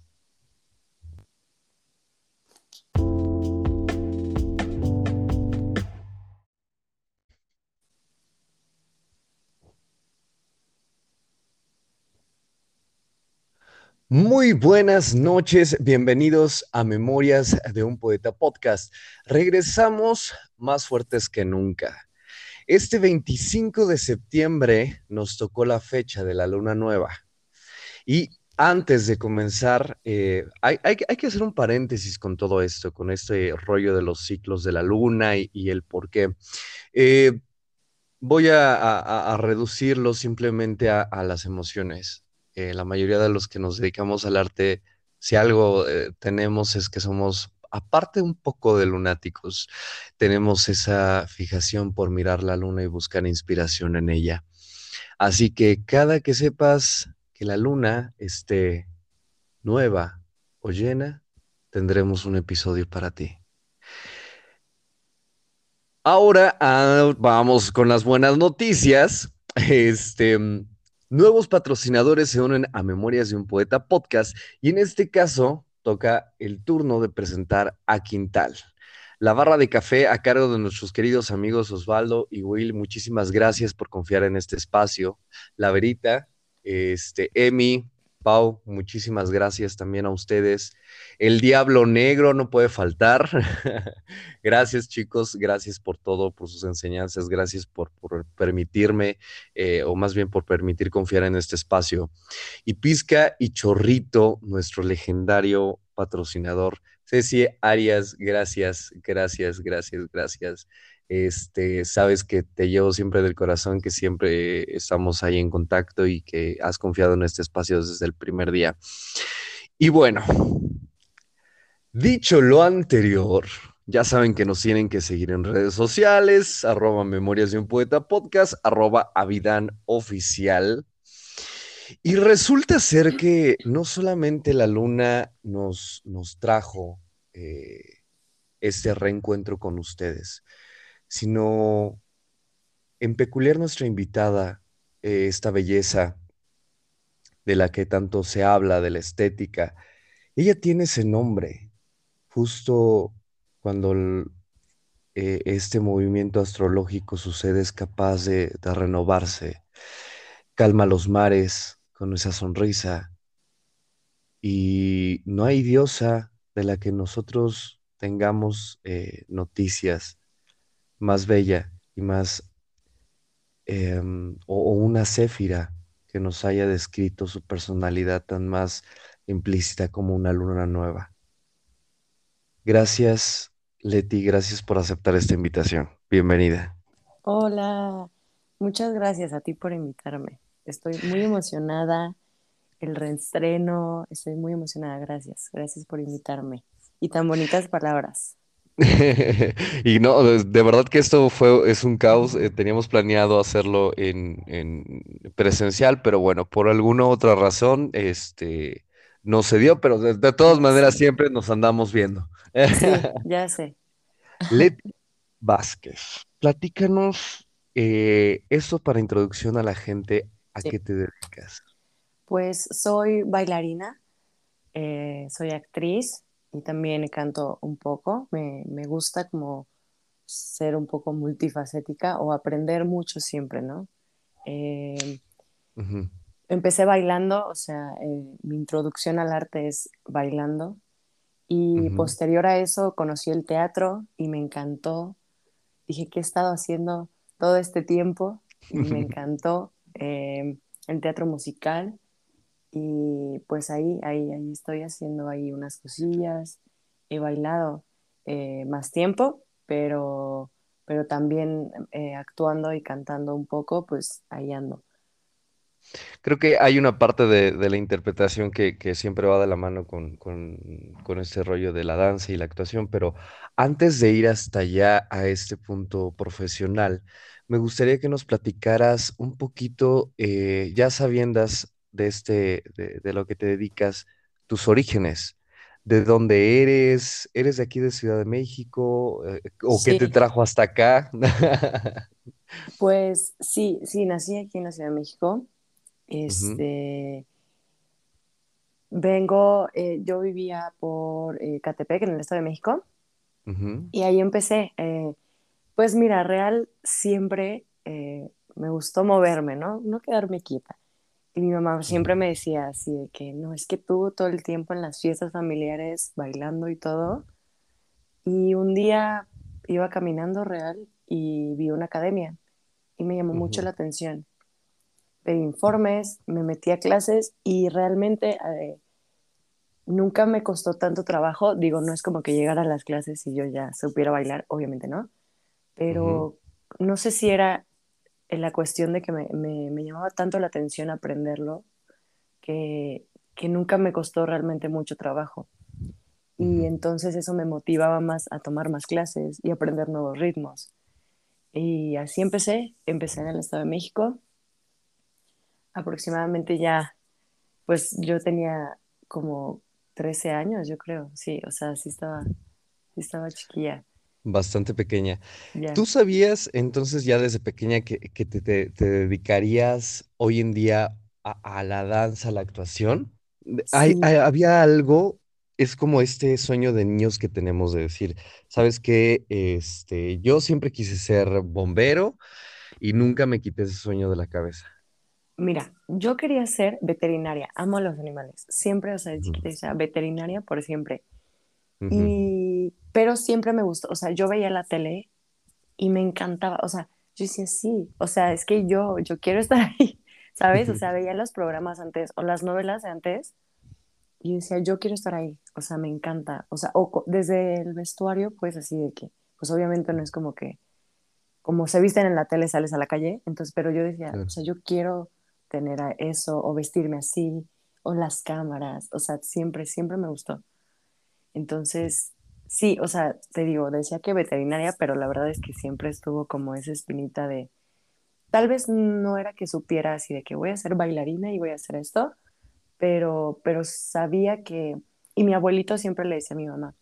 Muy buenas noches, bienvenidos a Memorias de un Poeta Podcast. Regresamos más fuertes que nunca. Este 25 de septiembre nos tocó la fecha de la luna nueva. Y antes de comenzar, eh, hay, que hacer un paréntesis con todo esto, con este rollo de los ciclos de la luna y, el por qué. Eh, voy a, reducirlo simplemente a las emociones la mayoría de los que nos dedicamos al arte, si algo eh, tenemos es que somos, aparte un poco de lunáticos, tenemos esa fijación por mirar la luna y buscar inspiración en ella. Así que cada que sepas que la luna esté nueva o llena, tendremos un episodio para ti. Ahora ah, vamos con las buenas noticias. Este, Nuevos patrocinadores se unen a Memorias de un Poeta Podcast y en este caso toca el turno de presentar a Quintal. La barra de café a cargo de nuestros queridos amigos Osvaldo y Will, muchísimas gracias por confiar en este espacio. La Verita, este, Emi, Pau, muchísimas gracias también a ustedes. El Diablo Negro no puede faltar. gracias chicos, gracias por todo, por sus enseñanzas, gracias por, permitirme, eh, o más bien por permitir confiar en este espacio. Y Pizca y Chorrito, nuestro legendario patrocinador. Ceci Arias, gracias, gracias, gracias, gracias. Este, sabes que te llevo siempre del corazón, que siempre estamos ahí en contacto y que has confiado en este espacio desde el primer día. Y bueno, dicho lo anterior, ya saben que nos tienen que seguir en redes sociales, arroba Memorias de un Poeta Podcast, arroba Avidan Oficial. Y resulta ser que no solamente la luna nos, nos trajo eh, este reencuentro con ustedes, sino en peculiar nuestra invitada, eh, esta belleza de la que tanto se habla, de la estética. Ella tiene ese nombre, justo cuando eh, este movimiento astrológico sucede, es capaz de, de renovarse, calma los mares con esa sonrisa. Y no hay diosa de la que nosotros tengamos eh, noticias más bella y más, em, o, una céfira que nos haya descrito su personalidad tan más implícita como una luna nueva. Gracias, Leti, gracias por aceptar esta invitación. Bienvenida. Hola, muchas gracias a ti por invitarme. Estoy muy emocionada, el reestreno, estoy muy emocionada, gracias, gracias por invitarme. Y tan bonitas palabras. y no, de, verdad que esto fue, es un caos. Eh, teníamos planeado hacerlo en, presencial, pero bueno, por alguna otra razón, este, no se dio, pero de, todas maneras siempre nos andamos viendo. Sí, ya sé. Leti Vázquez, platícanos eh, eso para introducción a la gente, ¿a qué te dedicas? Pues soy bailarina, eh, soy actriz, y también canto un poco. Me, me, gusta como ser un poco multifacética o aprender mucho siempre, ¿no? Eh, empecé bailando, o sea, eh, mi introducción al arte es bailando y posterior a eso conocí el teatro y me encantó. Dije, ¿qué he estado haciendo todo este tiempo? Y me encantó eh, el teatro musical y pues ahí, ahí, ahí estoy haciendo ahí unas cosillas. He bailado eh, más tiempo, pero, pero también eh, actuando y cantando un poco, pues ahí ando. Creo que hay una parte de, la interpretación que, siempre va de la mano con, con, con, este rollo de la danza y la actuación, pero antes de ir hasta allá a este punto profesional, me gustaría que nos platicaras un poquito, eh, ya sabiendas de, este, de, lo que te dedicas, tus orígenes, de dónde eres, eres de aquí de Ciudad de México, eh, o qué te trajo hasta acá. Pues sí, sí, nací aquí en la Ciudad de México. Este, vengo, eh, yo vivía por eh, Catepec, en el Estado de México, y ahí empecé. eh, pues mira, real siempre me gustó moverme, ¿no? No quedarme quieta. Y mi mamá siempre me decía así de que no, es que tú todo el tiempo en las fiestas familiares bailando y todo. Y un día iba caminando real y vi una academia y me llamó mucho ujú, la atención. Pedí informes, me metí a clases y realmente eh, nunca me costó tanto trabajo. Digo, no es como que llegara a las clases y yo ya supiera bailar, obviamente no, pero no sé si era en la cuestión de que me, me, me llamaba tanto la atención aprenderlo que, que nunca me costó realmente mucho trabajo. Y entonces eso me motivaba más a tomar más clases y aprender nuevos ritmos. Y así empecé, empecé en el Estado de México. Aproximadamente ya, pues yo tenía como 13 años, yo creo, sí, o sea, sí estaba, sí estaba chiquilla, Bastante pequeña. ¿Tú sabías entonces ya desde pequeña que, que te, te- te dedicarías hoy en día a, a la danza, a la actuación? Hay, sí, hay- había algo, es como este sueño de niños que tenemos de decir, ¿sabes qué? Este, yo siempre quise ser bombero y nunca me quité ese sueño de la cabeza. Mira, yo quería ser veterinaria, amo a los animales, siempre, o sea, chiquita, sea, veterinaria por siempre. Y, pero siempre me gustó, o sea, yo veía la tele y me encantaba, o sea, yo decía, sí, o sea, es que yo, yo quiero estar ahí, ¿sabes? O sea, veía los programas antes o las novelas de antes y decía, yo quiero estar ahí, o sea, me encanta, o sea, o desde el vestuario, pues así de que, pues obviamente no es como que, como se visten en la tele, sales a la calle, entonces, pero yo decía, o claro. sea, yo quiero tener a eso o vestirme así, o las cámaras, o sea, siempre, siempre me gustó. Entonces, sí, o sea, te digo, decía que veterinaria, pero la verdad es que siempre estuvo como esa espinita de, tal vez no era que supiera así de que voy a ser bailarina y voy a hacer esto, pero, pero sabía que, y mi abuelito siempre le decía a mi mamá,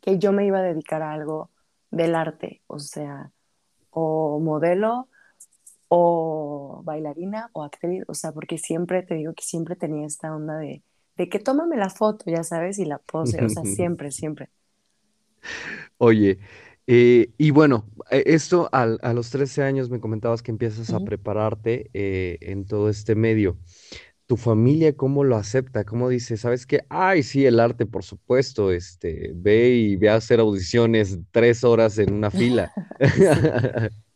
que yo me iba a dedicar a algo del arte, o sea, o modelo, o bailarina, o actriz, o sea, porque siempre, te digo que siempre tenía esta onda de, de que tómame la foto, ya sabes, y la pose, o sea, siempre, siempre. Oye, eh, y bueno, eh, esto al- a los 13 años me comentabas que empiezas a prepararte eh, en todo este medio. ¿Tu familia cómo lo acepta? ¿Cómo dice, sabes qué? Ay, sí, el arte, por supuesto, este, ve y ve a hacer audiciones tres horas en una fila. Sí,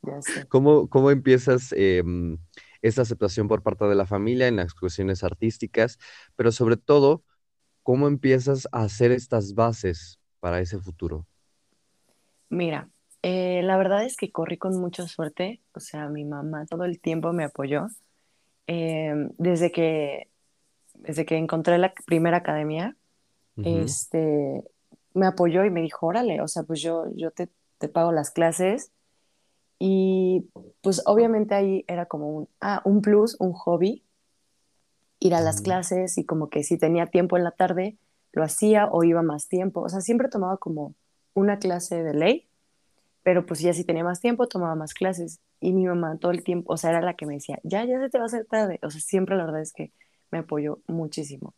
ya sé. ¿Cómo, cómo empiezas em, esta aceptación por parte de la familia en las cuestiones artísticas? Pero sobre todo, ¿cómo empiezas a hacer estas bases para ese futuro? Mira, eh, la verdad es que corrí con mucha suerte, o sea, mi mamá todo el tiempo me apoyó. Eh, desde que, desde que encontré la primera academia, este, me apoyó y me dijo, órale, o sea, pues yo, yo te, te pago las clases y pues obviamente ahí era como un, ah, un plus, un hobby, ir a las clases y como que si tenía tiempo en la tarde, lo hacía o iba más tiempo, o sea, siempre tomaba como una clase de ley pero pues ya si tenía más tiempo, tomaba más clases. Y mi mamá todo el tiempo, o sea, era la que me decía, ya, ya se te va a hacer tarde. O sea, siempre la verdad es que me apoyó muchísimo.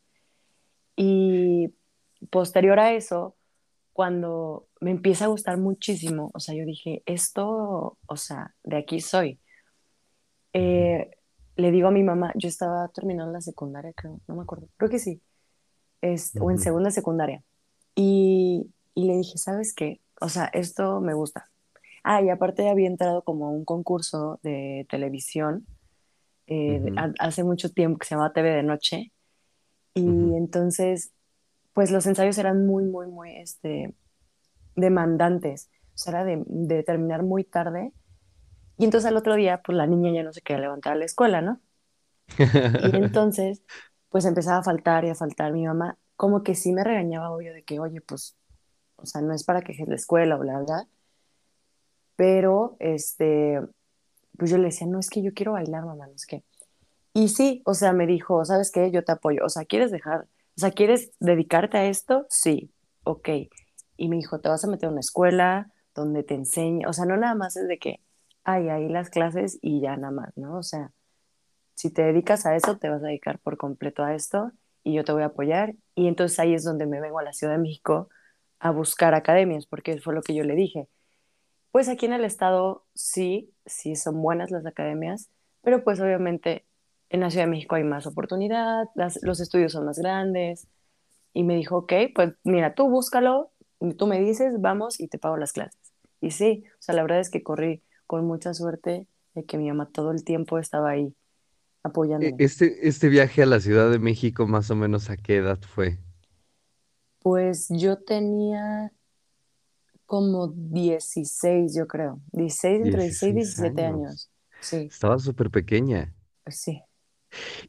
Y posterior a eso, cuando me empieza a gustar muchísimo, o sea, yo dije, esto, o sea, de aquí soy. Eh, le digo a mi mamá, yo estaba terminando la secundaria, creo, no me acuerdo, creo que sí, es, o en segunda secundaria. Y, y le dije, ¿sabes qué? O sea, esto me gusta. Ah, y aparte había entrado como a un concurso de televisión eh, de- hace mucho tiempo que se llamaba TV de Noche. Y entonces, pues los ensayos eran muy, muy, muy este, demandantes. O sea, era de, de terminar muy tarde. Y entonces al otro día, pues la niña ya no se quería levantar a la escuela, ¿no? Y entonces, pues empezaba a faltar y a faltar. Mi mamá como que sí me regañaba, obvio, de que, oye, pues, o sea, no es para que la escuela, bla, bla. Pero, este, pues yo le decía, no, es que yo quiero bailar, mamá, no es que. Y sí, o sea, me dijo, ¿sabes qué? Yo te apoyo. O sea, ¿quieres dejar, o sea, ¿quieres dedicarte a esto? Sí, ok. Y me dijo, te vas a meter a una escuela donde te enseñe, o sea, no nada más es de que hay ahí las clases y ya nada más, ¿no? O sea, si te dedicas a eso, te vas a dedicar por completo a esto y yo te voy a apoyar. Y entonces ahí es donde me vengo a la Ciudad de México a buscar academias, porque fue lo que yo le dije. Pues aquí en el estado sí, sí son buenas las academias, pero pues obviamente en la Ciudad de México hay más oportunidad, los estudios son más grandes. Y me dijo, ok, pues mira, tú búscalo, tú me dices, vamos y te pago las clases. Y sí, o sea, la verdad es que corrí con mucha suerte de que mi mamá todo el tiempo estaba ahí E- apoyándome. Este, este viaje a la Ciudad de México, más o menos, ¿a qué edad fue? Pues yo tenía como 16 yo creo. dieciséis entre 16 y 16 17 años. años. Sí, Estaba súper pequeña. pues sí,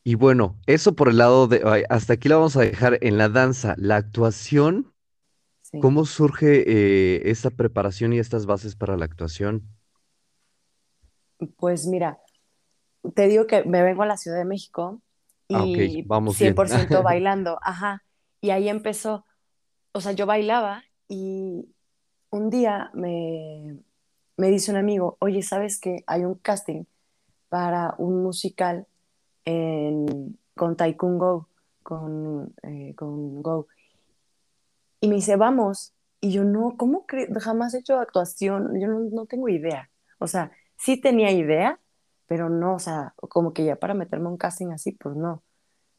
Y bueno, eso por el lado de, hasta aquí la vamos a dejar en la danza. La actuación, sí. ¿cómo surge eh, esta preparación y estas bases para la actuación? Pues mira, te digo que me vengo a la Ciudad de México Ah, y vamos cien bien. por ciento bailando, ajá. Y ahí empezó, o sea, yo bailaba y un día me, me dice un amigo, oye, ¿sabes qué? Hay un casting para un musical en, con Tycoon Go, con, eh, con Go. Y me dice, vamos. Y yo, no, ¿cómo? Jamás he hecho actuación, yo no, no tengo idea. O sea, sí tenía idea, pero no, o sea, como que ya para meterme a un casting así, pues no.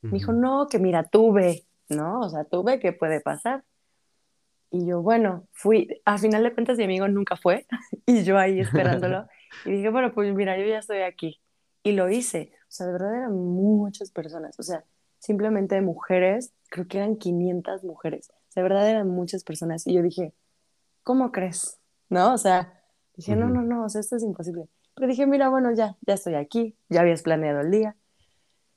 Me dijo, no, que mira, tuve, ¿no? O sea, tuve, ¿qué puede pasar? Y yo, bueno, fui, a final de cuentas mi amigo nunca fue, y yo ahí esperándolo. Y dije, bueno, pues mira, yo ya estoy aquí. Y lo hice. O sea, de verdad eran muchas personas. O sea, simplemente mujeres, creo que eran 500 mujeres. De verdad eran muchas personas. Y yo dije, ¿cómo crees? ¿No? O sea, dije, no, Ujú, no, no, o sea, esto es imposible. Pero dije, mira, bueno, ya, ya estoy aquí, ya habías planeado el día.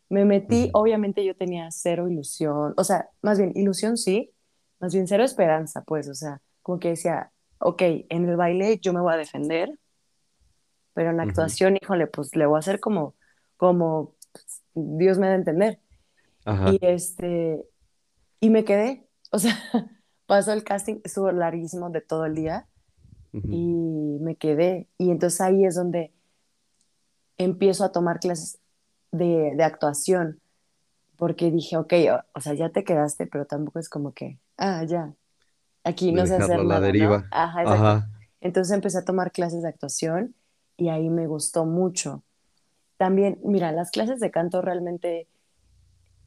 Me metí, ujú. obviamente yo tenía cero ilusión, o sea, más bien ilusión sí, más bien cero esperanza, pues, o sea, como que decía, ok, en el baile yo me voy a defender, pero en la Ujú. actuación, híjole, pues le voy a hacer como, como pues, Dios me da a entender. Y Ajá. este, y me quedé, o sea, pasó el casting, estuvo larguísimo de todo el día ujú. y me quedé. Y entonces ahí es donde empiezo a tomar clases de, de actuación, porque dije, ok, o, o sea, ya te quedaste, pero tampoco es como que, ah, ya, aquí no sé hacer la nada, ¿no? deriva. Ajá. Ajá. Entonces empecé a tomar clases de actuación y ahí me gustó mucho. También, mira, las clases de canto realmente,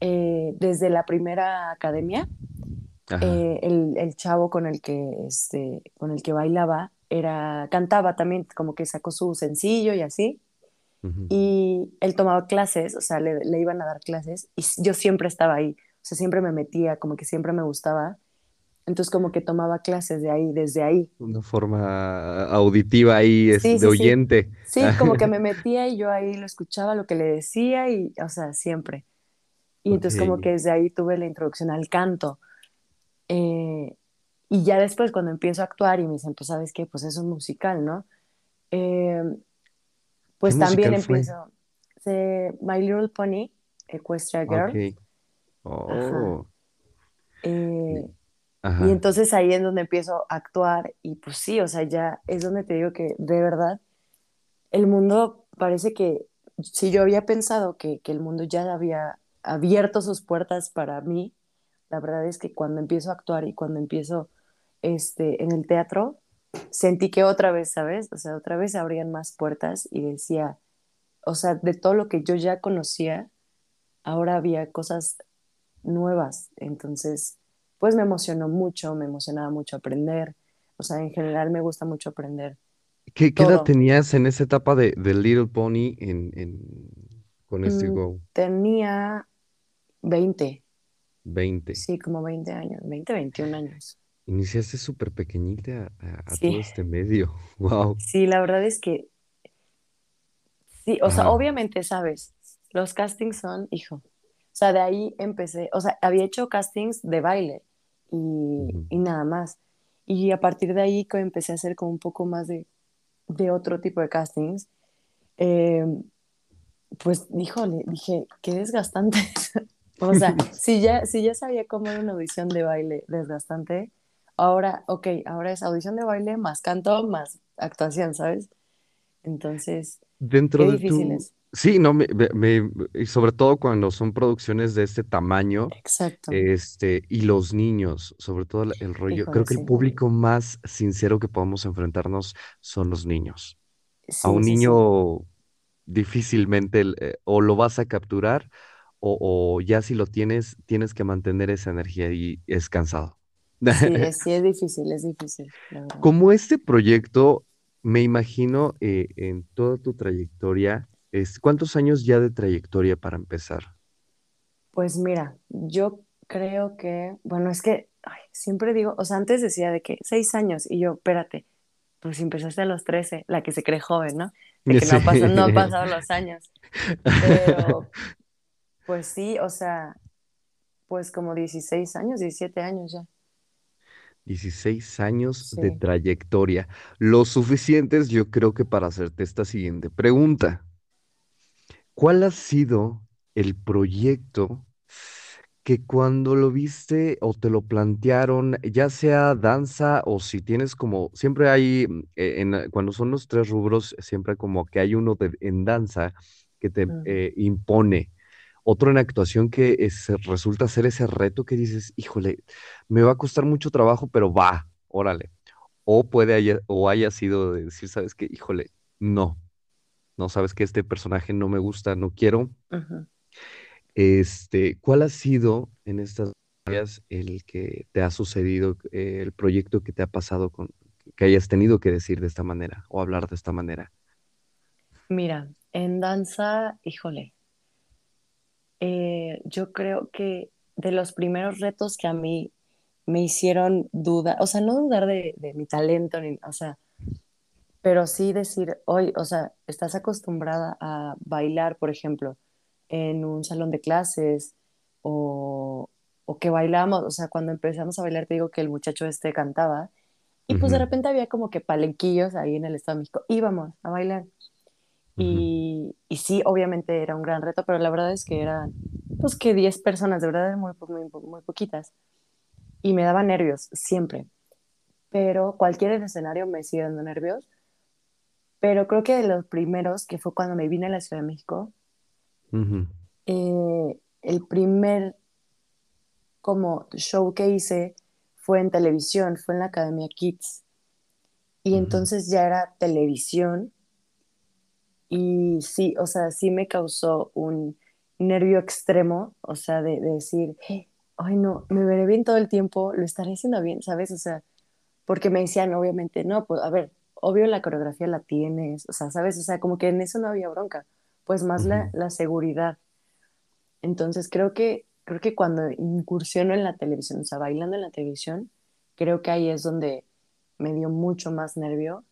eh, desde la primera academia. Eh, el, el chavo con el que, este, con el que bailaba, era, cantaba también, como que sacó su sencillo y así. Y él tomaba clases, o sea, le, le iban a dar clases y yo siempre estaba ahí, o sea, siempre me metía, como que siempre me gustaba. Entonces como que tomaba clases de ahí, desde ahí. Una forma auditiva ahí, es Sí, de sí, sí. oyente. Sí, como que me metía y yo ahí lo escuchaba, lo que le decía y, o sea, siempre. Y entonces como que desde ahí tuve la introducción al canto. Eh, y ya después cuando empiezo a actuar y me dicen, pues sabes qué, pues es un musical, ¿no? Eh, ¿Qué pues también empiezo, My Little Pony, Equestria Girl, Ok. ajá. Oh. Eh, y entonces ahí es donde empiezo a actuar y pues sí, o sea, ya es donde te digo que de verdad el mundo parece que si yo había pensado que, que el mundo ya había abierto sus puertas para mí, la verdad es que cuando empiezo a actuar y cuando empiezo este, en el teatro, sentí que otra vez, ¿sabes? O sea, otra vez se abrían más puertas y decía, o sea, de todo lo que yo ya conocía, ahora había cosas nuevas. Entonces, pues me emocionó mucho, me emocionaba mucho aprender. O sea, en general me gusta mucho aprender ¿Qué, qué edad tenías en esa etapa de, de Little Pony en, en, con este Mm, Go? tenía 20 veinte sí, como 20 años, 20 21 años. Iniciaste súper pequeñita a, a- a Sí, todo este medio. Wow. sí, la verdad es que sí, o sea, obviamente, sabes, los castings son, hijo, o sea, de ahí empecé, o sea, había hecho castings de baile y, y nada más. Y a partir de ahí empecé a hacer como un poco más de, de otro tipo de castings, eh, pues, híjole, dije, qué desgastante. O sea, si ya, si ya sabía cómo era una audición de baile desgastante, ahora, ok, ahora es audición de baile más canto más actuación, ¿sabes? Entonces, qué Dentro de difícil tu... es. Sí, no, me, me- y sobre todo cuando son producciones de este tamaño, Exacto. este, y los niños, sobre todo el, el rollo, creo Híjole, que el sí. público más sincero que podemos enfrentarnos son los niños. A Sí, un sí, niño difícilmente el- eh, o lo vas a capturar o, o ya si lo tienes, tienes que mantener esa energía y es cansado. Sí, es, sí, es difícil, es difícil. Como este proyecto, me imagino eh, en toda tu trayectoria, es, ¿cuántos años ya de trayectoria para empezar? Pues mira, yo creo que, bueno, es que ay, siempre digo, o sea, antes decía de que seis años y yo, espérate, pues empezaste a los 13, la que se cree joven, ¿no? De que no ha pasado, no han pasado los años. Pero, pues sí, o sea, pues como 16 años, 17 años ya. 16 años de trayectoria, lo suficientes yo creo que para hacerte esta siguiente pregunta. ¿Cuál ha sido el proyecto que cuando lo viste o te lo plantearon, ya sea danza o si tienes como, siempre hay, mm, eh, en, la- cuando son los tres rubros, siempre como que hay uno de- en danza que te eh, impone, otro en actuación que es- resulta ser ese reto que dices, híjole, me va a costar mucho trabajo, pero va, órale. O puede haya, o haya sido de decir, ¿sabes qué? Híjole, no, no sabes que este personaje no me gusta, no quiero. ujú. Este, ¿cuál ha sido en estas áreas el que te ha sucedido, eh, el proyecto que te ha pasado con, que hayas tenido que decir de esta manera o hablar de esta manera? Mira, en danza, híjole, eh, yo creo que de los primeros retos que a mí me hicieron dudar, o sea, no dudar de, de mi talento, ni, o sea, pero sí decir, hoy, o sea, estás acostumbrada a bailar, por ejemplo, en un salón de clases o, o que bailamos, o sea, cuando empezamos a bailar, te digo que el muchacho este cantaba y pues de repente había como que palenquillos ahí en el Estado de México, íbamos a bailar. Y, y sí, obviamente era un gran reto, pero la verdad es que eran, pues que 10 personas, de verdad, muy, po- muy, muy poquitas. Y me daba nervios, siempre. Pero cualquier escenario me sigue dando nervios. Pero creo que de los primeros, que fue cuando me vine a la Ciudad de México, ujú, eh, el primer como show que hice fue en televisión, fue en la Academia Kids. Y entonces ya era televisión Y sí, o sea, sí me causó un nervio extremo, o sea, de, de decir, ay no, me veré bien todo el tiempo, lo estaré haciendo bien, ¿sabes? O sea, porque me decían, obviamente, no, pues a ver, obvio la coreografía la tienes, o sea, ¿sabes? O sea, como que en eso no había bronca, pues más la, ujú. la seguridad. Entonces creo que, creo que cuando incursiono en la televisión, o sea, bailando en la televisión, creo que ahí es donde me dio mucho más nervio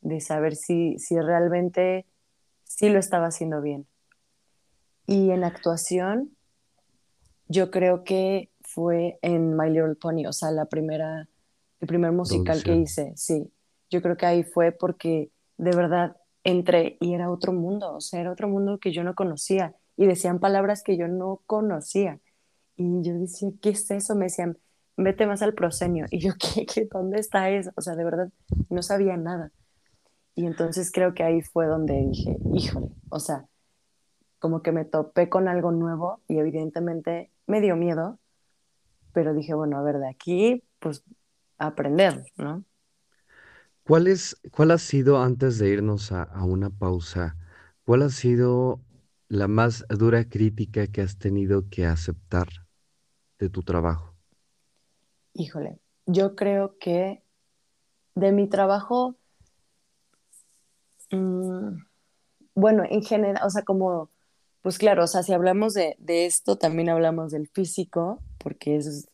de saber si, si realmente sí lo estaba haciendo bien. Y en actuación, yo creo que fue en My Little Pony, o sea, la primera, el primer musical que hice, sí. Yo creo que ahí fue porque de verdad entré y era otro mundo, o sea, era otro mundo que yo no conocía y decían palabras que yo no conocía. Y yo decía, ¿qué es eso? Me decían, vete más al proscenio. Y yo, ¿qué, qué, dónde está eso? O sea, de verdad, no sabía nada. Y entonces creo que ahí fue donde dije, híjole, o sea, como que me topé con algo nuevo y evidentemente me dio miedo, pero dije, bueno, a ver, de aquí, pues aprender, ¿no? ¿Cuál es, cuál ha sido, antes de irnos a, a una pausa, cuál ha sido la más dura crítica que has tenido que aceptar de tu trabajo? Híjole, yo creo que de mi trabajo, mmm, bueno, en general, o sea, como, pues claro, o sea, si hablamos de, de esto, también hablamos del físico, porque es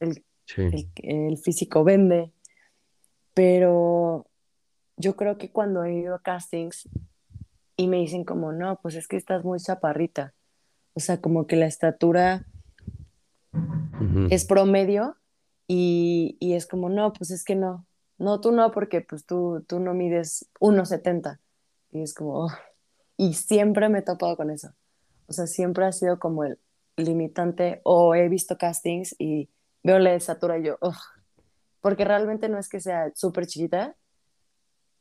el, Sí. el, el físico vende, pero yo creo que cuando he ido a castings y me dicen como, no, pues es que estás muy chaparrita, o sea, como que la estatura es promedio y, y es como, no, pues es que no, no, tú no, porque pues tú, tú no mides uno setenta y es como, oh. y siempre me he topado con eso, o sea, siempre ha sido como el limitante o he visto castings y veo la estatura y yo, oh, porque realmente no es que sea súper chiquita,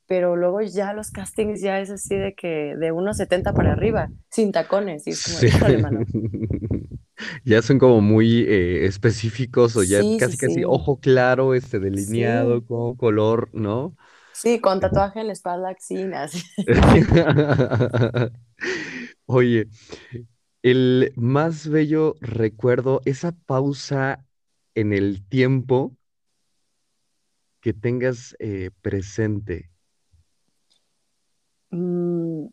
pero luego ya los castings ya es así de que de unos 70 para arriba, sin tacones, y es como, Sí. mano. Ya son como muy eh, específicos o ya Sí, sí, casi casi sí, ojo claro, este delineado con color, ¿no? sí, con tatuaje en la espalda, sí. Oye, el más bello recuerdo, esa pausa en el tiempo que tengas eh, presente. Mm,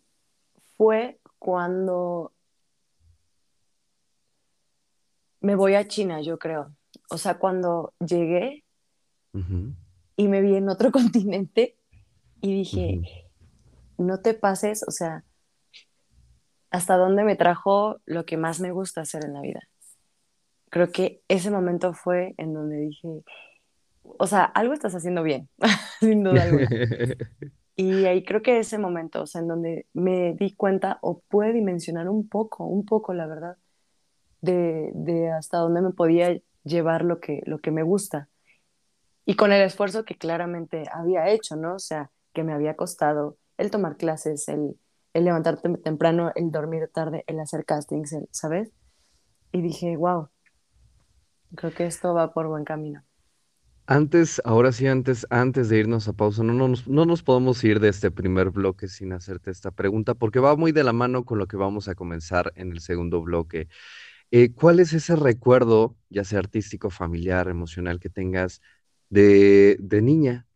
fue cuando me voy a China, yo creo. O sea, cuando llegué y me vi en otro continente y dije, no te pases, o sea, hasta dónde me trajo lo que más me gusta hacer en la vida. Creo que ese momento fue en donde dije, o sea, algo estás haciendo bien, sin duda alguna. Y ahí creo que ese momento, o sea, en donde me di cuenta o pude dimensionar un poco, un poco, la verdad, de, de hasta dónde me podía llevar lo que, lo que me gusta. Y con el esfuerzo que claramente había hecho, ¿no? O sea, que me había costado el tomar clases, el, el levantarte temprano, el dormir tarde, el hacer castings, ¿sabes? Y dije, wow, creo que esto va por buen camino. Antes, ahora sí, antes, antes de irnos a pausa, no, no no nos podemos ir de este primer bloque sin hacerte esta pregunta, porque va muy de la mano con lo que vamos a comenzar en el segundo bloque. Eh, ¿cuál es ese recuerdo, ya sea artístico, familiar, emocional, que tengas de, de niña?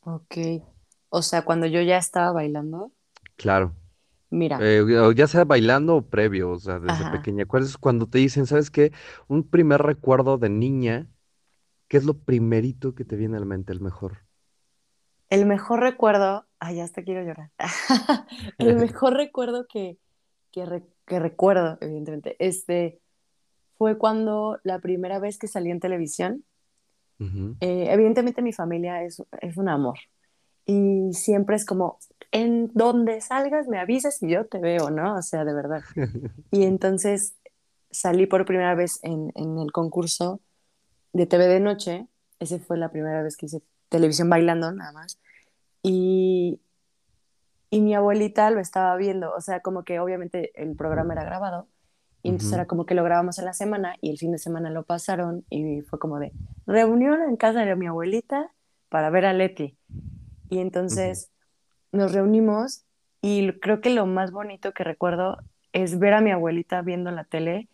Ok. O sea, cuando yo ya estaba bailando, Claro. mira, Eh, ya sea bailando o previo, o sea, desde ajá, pequeña. ¿Cuál es cuando te dicen, sabes qué? Un primer recuerdo de niña, ¿qué es lo primerito que te viene a la mente, el mejor? el mejor recuerdo, ay, ya hasta quiero llorar. El mejor recuerdo que, que, re- que recuerdo, evidentemente, este, fue cuando la primera vez que salí en televisión, eh, evidentemente mi familia es, es un amor. Y siempre es como, en donde salgas me avisas y yo te veo, ¿no? O sea, de verdad. Y entonces salí por primera vez en, en el concurso de TV de noche, esa fue la primera vez que hice televisión bailando nada más, y, y mi abuelita lo estaba viendo, o sea, como que obviamente el programa era grabado, y entonces Ujú, era como que lo grabamos en la semana y el fin de semana lo pasaron y fue como de reunión en casa de mi abuelita para ver a Leti. Y entonces nos reunimos y creo que lo más bonito que recuerdo es ver a mi abuelita viendo la tele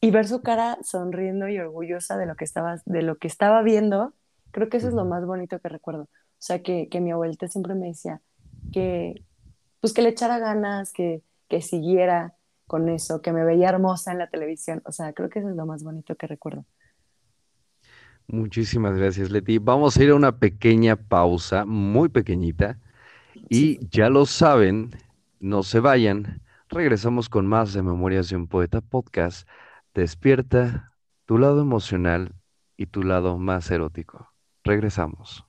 y ver su cara sonriendo y orgullosa de lo que estaba, de lo que estaba viendo. Creo que eso es lo más bonito que recuerdo. O sea, que, que mi abuelita siempre me decía que, pues que le echara ganas, que, que siguiera con eso, que me veía hermosa en la televisión. O sea, creo que eso es lo más bonito que recuerdo. Muchísimas gracias, Leti. Vamos a ir a una pequeña pausa, muy pequeñita, Sí. y ya lo saben, no se vayan. Regresamos con más de Memorias de un Poeta Podcast. Despierta tu lado emocional y tu lado más erótico. Regresamos.